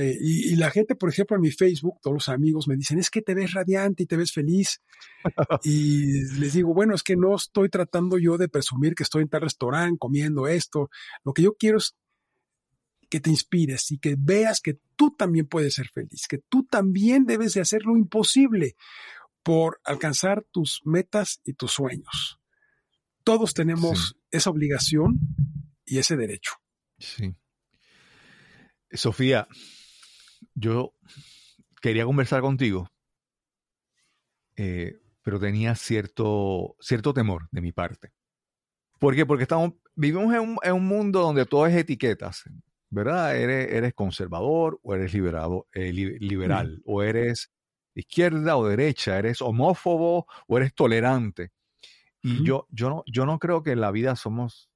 eh, y, la gente, por ejemplo, en mi Facebook, todos los amigos me dicen, es que te ves radiante y te ves feliz. *laughs* y les digo, bueno, es que no estoy tratando yo de presumir que estoy en tal restaurante comiendo esto. Lo que yo quiero es que te inspires y que veas que tú también puedes ser feliz, que tú también debes de hacer lo imposible por alcanzar tus metas y tus sueños. Todos tenemos esa obligación y ese derecho. Sí. Sofía, yo quería conversar contigo, eh, pero tenía cierto, cierto temor de mi parte. ¿Por qué? Porque estamos, vivimos en un, mundo donde todo es etiquetas, ¿verdad? Eres, eres conservador o eres liberado, eh, liberal, o eres izquierda o derecha, eres homófobo o eres tolerante. Y yo, yo, no, yo no creo que en la vida somos,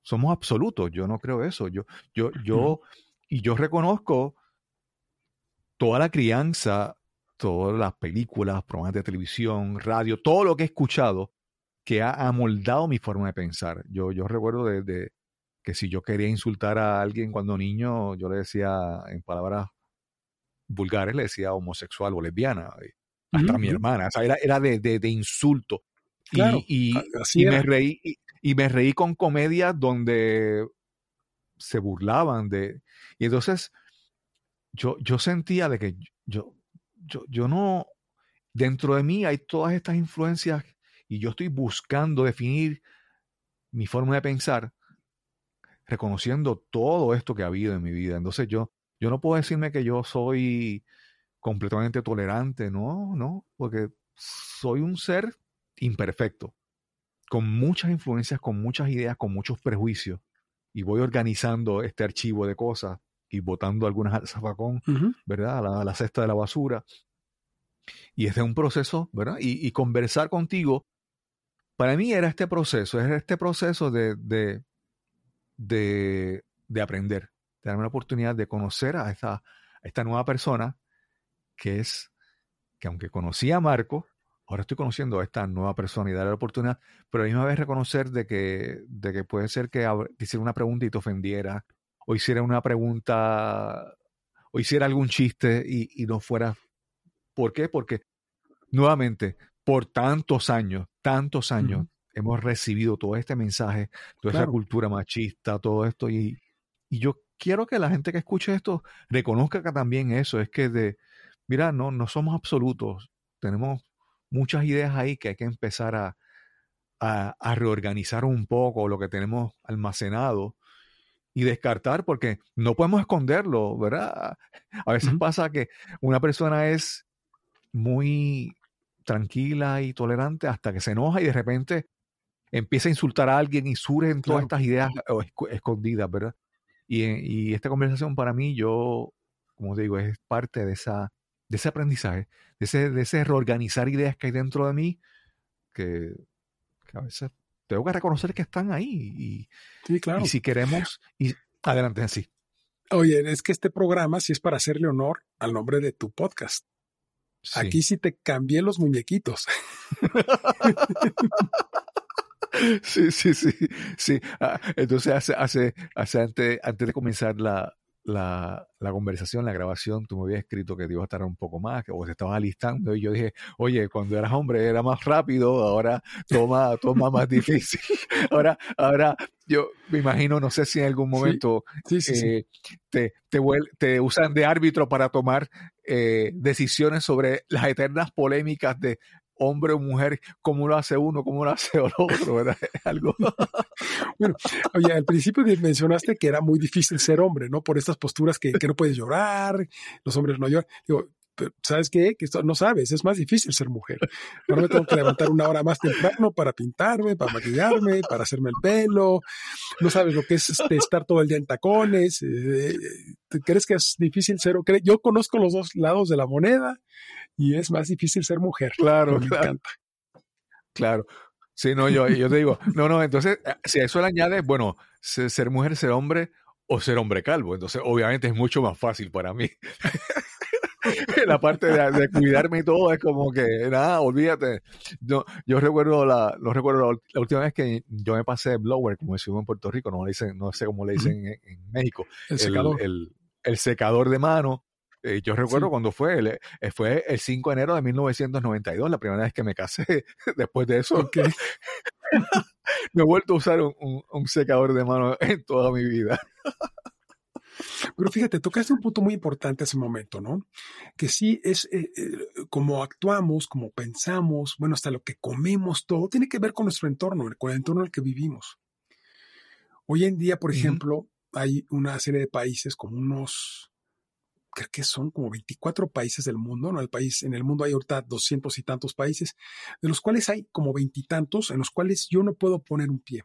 somos absolutos, yo no creo eso. Yo, yo, yo, y yo reconozco toda la crianza, todas las películas, programas de televisión, radio, todo lo que he escuchado que ha amoldado mi forma de pensar. Yo, yo recuerdo de, que si yo quería insultar a alguien cuando niño, yo le decía en palabras vulgares, le decía homosexual o lesbiana, hasta a mi hermana, o sea, era, era de, de, insulto. y, y, me reí, y, me reí con comedias donde se burlaban de... Y entonces yo, yo sentía de que yo, yo, yo no, dentro de mí hay todas estas influencias y yo estoy buscando definir mi forma de pensar, reconociendo todo esto que ha habido en mi vida. Entonces yo, yo no puedo decirme que yo soy completamente tolerante, no, no, porque soy un ser imperfecto, con muchas influencias, con muchas ideas, con muchos prejuicios, y voy organizando este archivo de cosas y botando algunas al zafacón, ¿verdad? A la, cesta de la basura. Y este es un proceso, ¿verdad? Y, conversar contigo, para mí era este proceso, era este proceso de, de, de, de aprender, de darme la oportunidad de conocer a esta, a esta nueva persona que es, que aunque conocía a Marco, ahora estoy conociendo a esta nueva persona y darle la oportunidad, pero a la misma vez reconocer de que, de que puede ser que hiciera una pregunta y te ofendiera, o hiciera una pregunta, o hiciera algún chiste y, no fuera. ¿Por qué? Porque nuevamente, por tantos años, tantos años, hemos recibido todo este mensaje, toda esa cultura machista, todo esto, y, y yo quiero que la gente que escuche esto reconozca que también eso, es que de, mira, no, no somos absolutos, tenemos muchas ideas ahí que hay que empezar a, a, reorganizar un poco lo que tenemos almacenado y descartar porque no podemos esconderlo, ¿verdad? A veces pasa que una persona es muy tranquila y tolerante hasta que se enoja y de repente empieza a insultar a alguien y surgen todas estas ideas escondidas, ¿verdad? Y, y, esta conversación para mí, yo, como digo, es parte de, esa, de ese aprendizaje, de ese, de ese reorganizar ideas que hay dentro de mí, que, a veces tengo que reconocer que están ahí. Y, sí, claro. Y si queremos, y adelante así. Oye, es que este programa sí es para hacerle honor al nombre de tu podcast. Aquí sí te cambié los muñequitos. *laughs* sí, sí, sí, sí. Ah, entonces hace, hace, hace antes, antes de comenzar la, la, la, conversación, la grabación, tú me habías escrito que te iba a estar un poco más, que vos te estabas alistando y yo dije, oye, cuando eras hombre era más rápido, ahora toma, toma más difícil. *laughs* ahora, ahora yo me imagino, no sé si en algún momento eh, te, te, te, usan de árbitro para tomar eh, decisiones sobre las eternas polémicas de hombre o mujer, cómo lo hace uno, cómo lo hace *laughs* el otro, ¿verdad? *laughs* algo. oye, al principio mencionaste que era muy difícil ser hombre, ¿no? Por estas posturas que, no puedes llorar, los hombres no lloran. Digo, ¿sabes qué? Que esto no sabes, es más difícil ser mujer. Ahora me tengo que levantar una hora más temprano para pintarme, para maquillarme, para hacerme el pelo. No sabes lo que es este, estar todo el día en tacones. Eh, ¿Crees que es difícil ser? Yo conozco los dos lados de la moneda y es más difícil ser mujer. Claro, me encanta. Claro. Sí, no, yo, yo te digo, no, no, entonces, eh, si a eso le añades, bueno, ser mujer, ser hombre o ser hombre calvo, entonces obviamente es mucho más fácil para mí. *laughs* la parte de, cuidarme y todo es como que nada, olvídate. Yo, yo recuerdo la, lo recuerdo la, última vez que yo me pasé blower, como decimos en Puerto Rico, no le dicen, no sé cómo le dicen en, México, el secador. El, secador de mano. Eh, yo recuerdo cuando fue, el, eh, fue el 5 de enero de 1992, la primera vez que me casé. *laughs* Después de eso, no *laughs* he vuelto a usar un, un secador de mano en toda mi vida. Pero fíjate, tocaste un punto muy importante un momento, ¿no? Que sí es eh, eh, como actuamos, como pensamos, bueno, hasta lo que comemos, todo tiene que ver con nuestro entorno, con el entorno en el que vivimos. Hoy en día, por ejemplo, hay una serie de países como unos, creo que son como 24 países del mundo, ¿no? El país, en el mundo hay ahorita 200 y tantos países, de los cuales hay como veintitantos en los cuales yo no puedo poner un pie.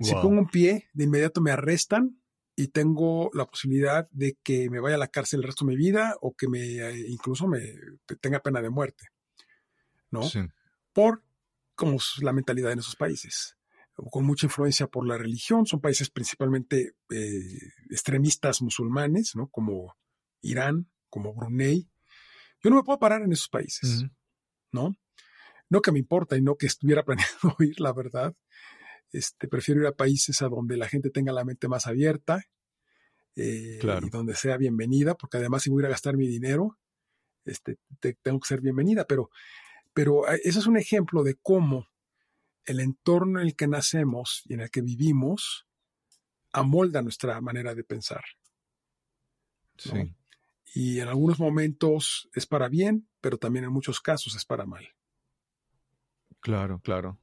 Si pongo un pie, de inmediato me arrestan, y tengo la posibilidad de que me vaya a la cárcel el resto de mi vida o que me eh, incluso me tenga pena de muerte, ¿no? Por como la mentalidad en esos países, con mucha influencia por la religión, son países principalmente eh, extremistas musulmanes, ¿no? Como Irán, como Brunei. Yo no me puedo parar en esos países, ¿no? No que me importa y no que estuviera *laughs* planeando ir, la verdad, este, prefiero ir a países a donde la gente tenga la mente más abierta eh, y donde sea bienvenida, porque además si voy a ir a gastar mi dinero, este, tengo que ser bienvenida. Pero, pero ah, ese es un ejemplo de cómo el entorno en el que nacemos y en el que vivimos amolda nuestra manera de pensar. Sí. Y en algunos momentos es para bien, pero también en muchos casos es para mal. Claro, claro.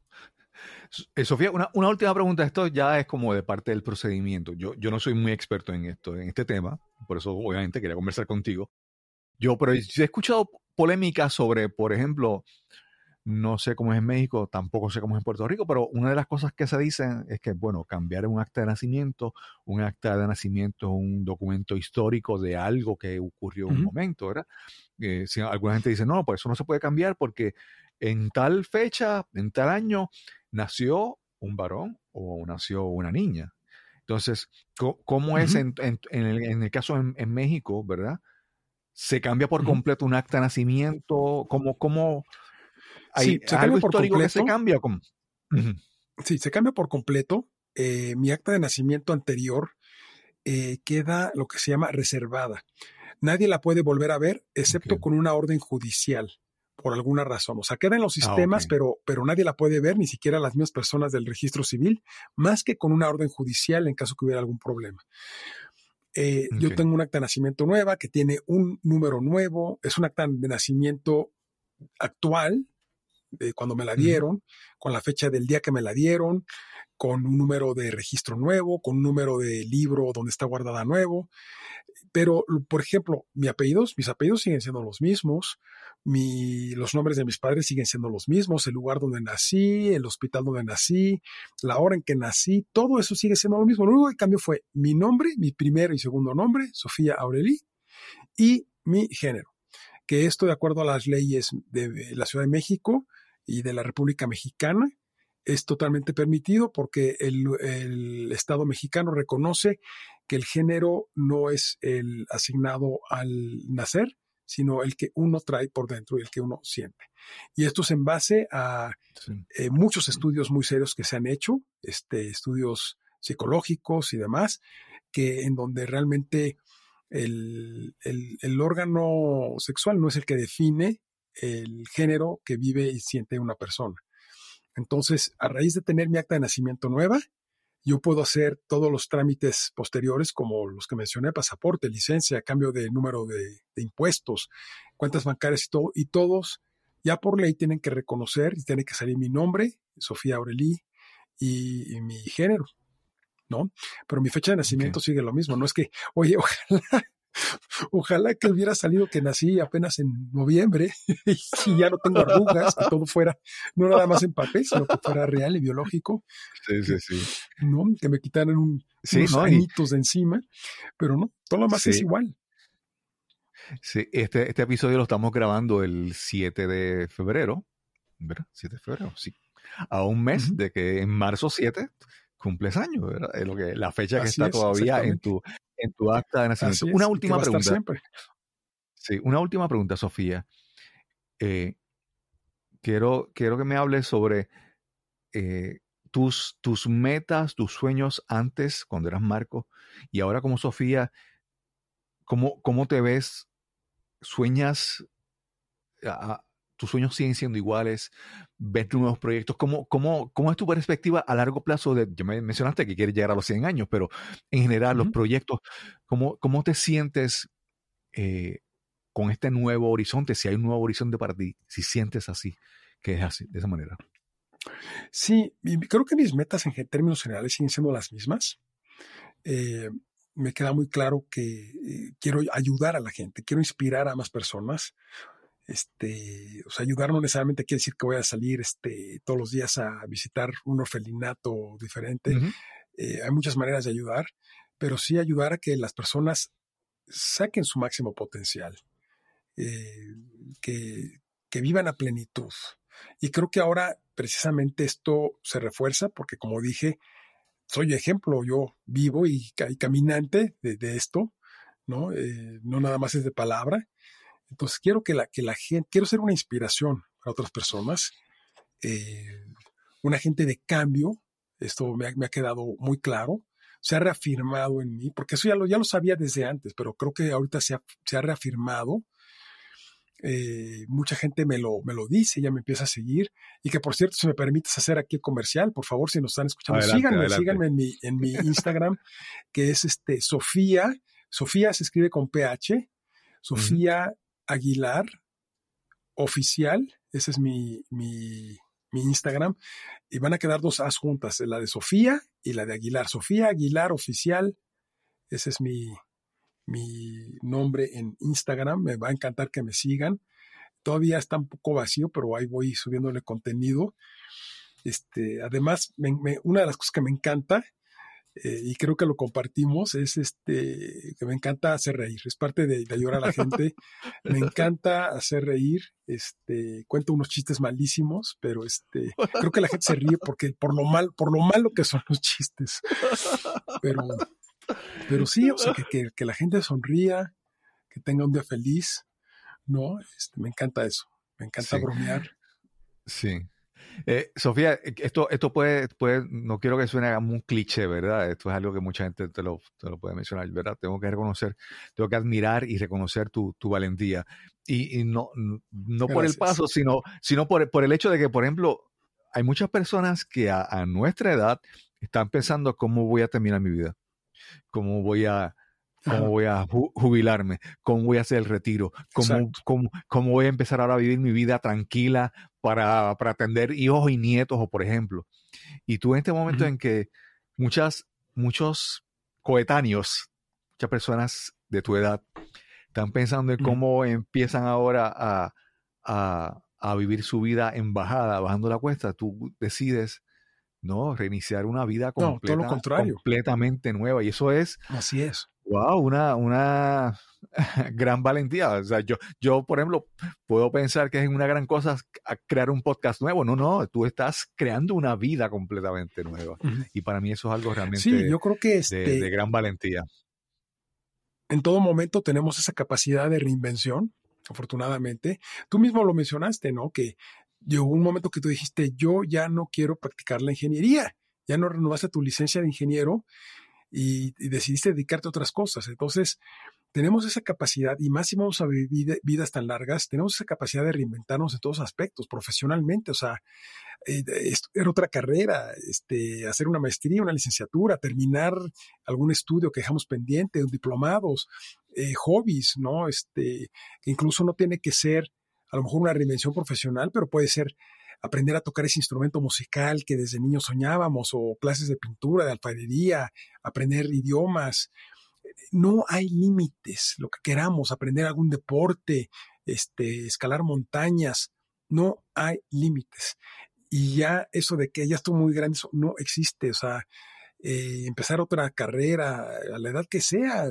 Eh, Sofía, una, última pregunta. Esto ya es como de parte del procedimiento. Yo, yo no soy muy experto en esto, en este tema, por eso obviamente quería conversar contigo. Yo, pero he escuchado polémicas sobre, por ejemplo, no sé cómo es en México, tampoco sé cómo es en Puerto Rico, pero una de las cosas que se dicen es que, bueno, cambiar un acta de nacimiento, un acta de nacimiento es un documento histórico de algo que ocurrió en un momento, ¿verdad? Eh, si alguna gente dice, no, pues eso no se puede cambiar porque en tal fecha, en tal año, nació un varón o nació una niña. Entonces, ¿cómo es en, el, caso en, México, verdad? ¿Se cambia por completo un acta de nacimiento? ¿Cómo, cómo, ¿Hay algo histórico que se cambia? Sí, se cambia por completo. Eh, mi acta de nacimiento anterior eh, queda lo que se llama reservada. Nadie la puede volver a ver excepto con una orden judicial por alguna razón. O sea, queda en los ah, sistemas, pero, pero nadie la puede ver, ni siquiera las mismas personas del registro civil, más que con una orden judicial en caso que hubiera algún problema. Eh, yo tengo un acta de nacimiento nueva que tiene un número nuevo, es un acta de nacimiento actual, cuando me la dieron, con la fecha del día que me la dieron, con un número de registro nuevo, con un número de libro donde está guardada nuevo. Pero, por ejemplo, mis apellidos, mis apellidos siguen siendo los mismos, los nombres de mis padres siguen siendo los mismos, el lugar donde nací, el hospital donde nací, la hora en que nací, todo eso sigue siendo lo mismo. Lo único que cambió fue mi nombre, mi primer y segundo nombre, Sofía Aureli, y mi género, que esto de acuerdo a las leyes de la Ciudad de México y de la República Mexicana, es totalmente permitido porque el, el, Estado mexicano reconoce que el género no es el asignado al nacer, sino el que uno trae por dentro y el que uno siente. Y esto es en base a eh, muchos estudios muy serios que se han hecho, este, estudios psicológicos y demás, que en donde realmente el, el, órgano sexual no es el que define el género que vive y siente una persona. Entonces, a raíz de tener mi acta de nacimiento nueva, yo puedo hacer todos los trámites posteriores como los que mencioné, pasaporte, licencia, cambio de número de, impuestos, cuentas bancarias y todo, y todos ya por ley tienen que reconocer y tiene que salir mi nombre, Sofía Aurelí, y, mi género, ¿no? Pero mi fecha de nacimiento sigue lo mismo, no es que, oye, *laughs* ojalá Ojalá que hubiera salido que nací apenas en noviembre *laughs* y ya no tengo arrugas, que todo fuera, no nada más en papel, sino que fuera real y biológico. Sí, sí, sí. ¿no? Que me quitaran un, unos añitos de encima, pero no, todo lo más es igual. Sí, este, este episodio lo estamos grabando el 7 de febrero, ¿verdad? 7 de febrero, sí. A un mes de que en marzo 7 cumples años, ¿verdad? Es lo que, la fecha que está todavía en tu, en tu acta de nacimiento. una última pregunta. Sí, una última pregunta, Sofía. Eh, quiero, quiero que me hables sobre eh, tus, tus metas, tus sueños antes, cuando eras Marco, y ahora como Sofía, ¿cómo, cómo te ves? ¿Sueñas tus sueños siguen siendo iguales, ves nuevos proyectos. ¿Cómo, cómo, cómo es tu perspectiva a largo plazo? De, ya me mencionaste que quieres llegar a los 100 años, pero en general los proyectos, ¿cómo, ¿cómo te sientes eh, con este nuevo horizonte? Si hay un nuevo horizonte para ti, si sientes así, que es así, de esa manera. Sí, creo que mis metas en términos generales siguen siendo las mismas. Eh, me queda muy claro que eh, quiero ayudar a la gente, quiero inspirar a más personas este, o sea, ayudar no necesariamente quiere decir que voy a salir este, todos los días a visitar un orfelinato diferente. Eh, hay muchas maneras de ayudar, pero sí ayudar a que las personas saquen su máximo potencial, eh, que, que vivan a plenitud. Y creo que ahora precisamente esto se refuerza porque, como dije, soy ejemplo, yo vivo y, caminante de, esto, ¿no? Eh, no nada más es de palabra. Entonces quiero que la, que la gente, quiero ser una inspiración para otras personas, eh, un agente de cambio, esto me ha, quedado muy claro, se ha reafirmado en mí, porque eso ya lo, ya lo sabía desde antes, pero creo que ahorita se ha, se ha reafirmado. Eh, mucha gente me lo, me lo dice, ya me empieza a seguir. Y que por cierto, si me permites hacer aquí el comercial, por favor, si nos están escuchando, síganme, síganme en mi, en mi Instagram, que es este Sofía. Sofía se escribe con PH. Sofía Aguilar oficial, ese es mi, mi, Instagram, y van a quedar dos as juntas, la de Sofía y la de Aguilar. Sofía Aguilar oficial, ese es mi, mi nombre en Instagram, me va a encantar que me sigan. Todavía está un poco vacío, pero ahí voy subiéndole contenido. Este, además, una de las cosas que me encanta eh, y creo que lo compartimos, es este, que me encanta hacer reír, es parte de, ayudar a la gente, me encanta hacer reír, este, cuento unos chistes malísimos, pero este, creo que la gente se ríe porque por lo mal, por lo malo que son los chistes, pero, pero sí, o sea, que, que, la gente sonría, que tenga un día feliz, ¿no? Este, me encanta eso, me encanta bromear. Sí. Eh, Sofía, eh, esto, esto puede, puede, no quiero que suene como un cliché, ¿verdad? Esto es algo que mucha gente te lo, te lo puede mencionar, ¿verdad? Tengo que reconocer, tengo que admirar y reconocer tu, tu valentía. Y, y, no, no por el paso, sino, sino por, por el hecho de que, por ejemplo, hay muchas personas que a, a nuestra edad están pensando cómo voy a terminar mi vida, cómo voy a, cómo voy a jubilarme, cómo voy a hacer el retiro, cómo, cómo, cómo, voy a empezar ahora a vivir mi vida tranquila para, para atender hijos y nietos, o por ejemplo. Y tú en este momento uh -huh. en que muchas, muchos coetáneos, muchas personas de tu edad, están pensando en cómo uh -huh. empiezan ahora a, a, a vivir su vida en bajada, bajando la cuesta, tú decides no reiniciar una vida completa, no, todo lo contrario. completamente nueva. Y eso es. Así es. Wow, una, una *laughs* gran valentía. O sea, yo, yo, por ejemplo, puedo pensar que es una gran cosa crear un podcast nuevo. No, no, tú estás creando una vida completamente nueva. Y para mí eso es algo realmente sí, yo creo que este, de, de gran valentía. En todo momento tenemos esa capacidad de reinvención, afortunadamente. Tú mismo lo mencionaste, ¿no? Que llegó un momento que tú dijiste, yo ya no quiero practicar la ingeniería, ya no renovaste tu licencia de ingeniero y, y decidiste dedicarte a otras cosas. Entonces, tenemos esa capacidad, y más si vamos a vivir vidas tan largas, tenemos esa capacidad de reinventarnos en todos aspectos, profesionalmente, o sea, eh, estudiar otra carrera, este, hacer una maestría, una licenciatura, terminar algún estudio que dejamos pendiente, diplomados, eh, hobbies, ¿no? Este, que incluso no tiene que ser a lo mejor una reinvención profesional, pero puede ser aprender a tocar ese instrumento musical que desde niños soñábamos, o clases de pintura, de alfarería, aprender idiomas. No hay límites, lo que queramos, aprender algún deporte, este, escalar montañas, no hay límites. Y ya eso de que ya estoy muy grande, eso no existe. O sea, eh, empezar otra carrera a la edad que sea,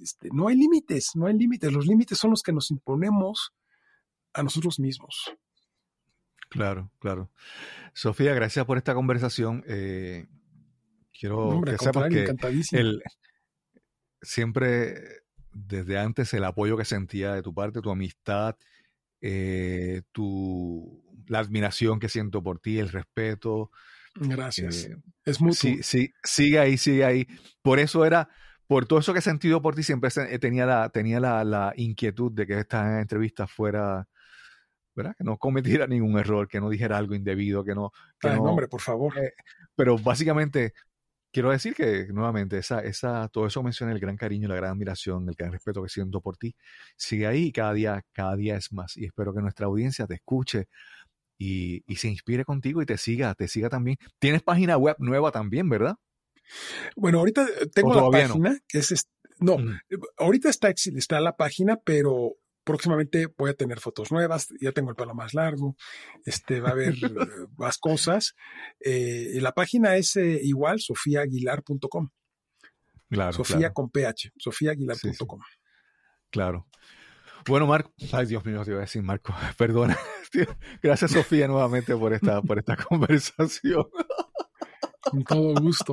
este, no hay límites, no hay límites. Los límites son los que nos imponemos a nosotros mismos. Claro, claro. Sofía, gracias por esta conversación. Eh, quiero Hombre, que sepas que el, siempre desde antes el apoyo que sentía de tu parte, tu amistad, eh, tu, la admiración que siento por ti, el respeto. Gracias. Eh, es mutuo. Sí, sí, sigue ahí, sigue ahí. Por eso era, por todo eso que he sentido por ti, siempre tenía la, tenía la, la inquietud de que esta entrevista fuera ¿verdad? Que no cometiera ningún error, que no dijera algo indebido, que no... Que Ay, no hombre, por favor. Eh, pero básicamente, quiero decir que nuevamente, esa, esa, todo eso menciona el gran cariño, la gran admiración, el gran respeto que siento por ti. Sigue ahí y cada día, cada día es más. Y espero que nuestra audiencia te escuche y, y se inspire contigo y te siga, te siga también. Tienes página web nueva también, ¿verdad? Bueno, ahorita tengo la página, no? que es... No, mm. ahorita está, está la página, pero próximamente voy a tener fotos nuevas, ya tengo el pelo más largo, este, va a haber *laughs* más cosas. Eh, la página es eh, igual, sofiaaguilar.com. Claro, Sofía claro. con ph, sofiaaguilar.com. Sí, sí. Claro. Bueno, Marco, ay Dios mío, te iba a decir Marco, *laughs* perdona. *laughs* Gracias Sofía nuevamente por esta, por esta conversación. Con todo gusto.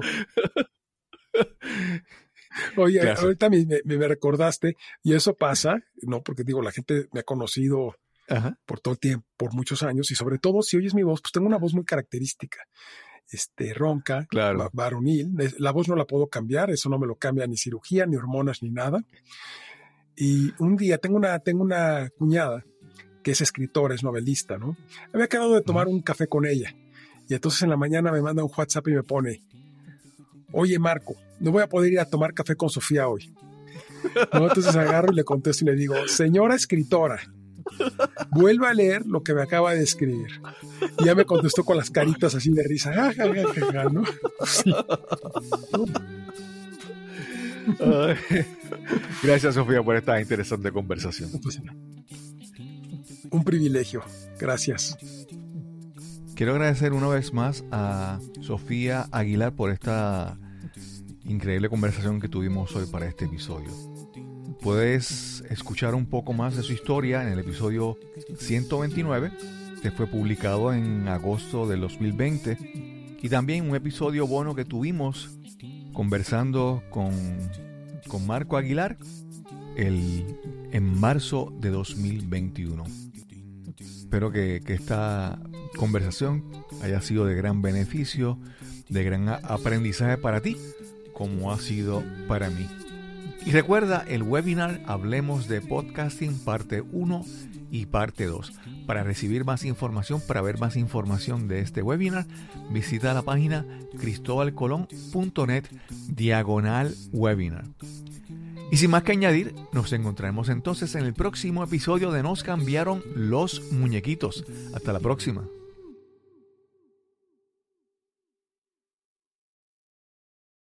Oye, claro. ahorita me, me, me, recordaste, y eso pasa, ¿no? Porque digo, la gente me ha conocido Ajá. por todo el tiempo, por muchos años, y sobre todo si oyes mi voz, pues tengo una voz muy característica. Este, ronca, claro. varonil. La voz no la puedo cambiar, eso no me lo cambia ni cirugía, ni hormonas, ni nada. Y un día tengo una, tengo una cuñada que es escritora, es novelista, ¿no? Había acabado de tomar un café con ella. Y entonces en la mañana me manda un WhatsApp y me pone, oye Marco, no voy a poder ir a tomar café con Sofía hoy. ¿No? Entonces agarro y le contesto y le digo, señora escritora, vuelva a leer lo que me acaba de escribir. Y ya me contestó con las caritas así de risa. Ja, ja, ja, ¿no? Sí. Gracias, Sofía, por esta interesante conversación. Pues, un privilegio. Gracias. Quiero agradecer una vez más a Sofía Aguilar por esta increíble conversación que tuvimos hoy para este episodio. Puedes escuchar un poco más de su historia en el episodio 129, que fue publicado en agosto del 2020, y también un episodio bono que tuvimos conversando con, con Marco Aguilar el, en marzo de 2021. Espero que, que esta conversación haya sido de gran beneficio, de gran aprendizaje para ti, como ha sido para mí. Y recuerda el webinar Hablemos de Podcasting parte 1 y parte 2. Para recibir más información, para ver más información de este webinar, visita la página cristobalcolón.net diagonal webinar. Y sin más que añadir, nos encontraremos entonces en el próximo episodio de Nos cambiaron los muñequitos. Hasta la próxima.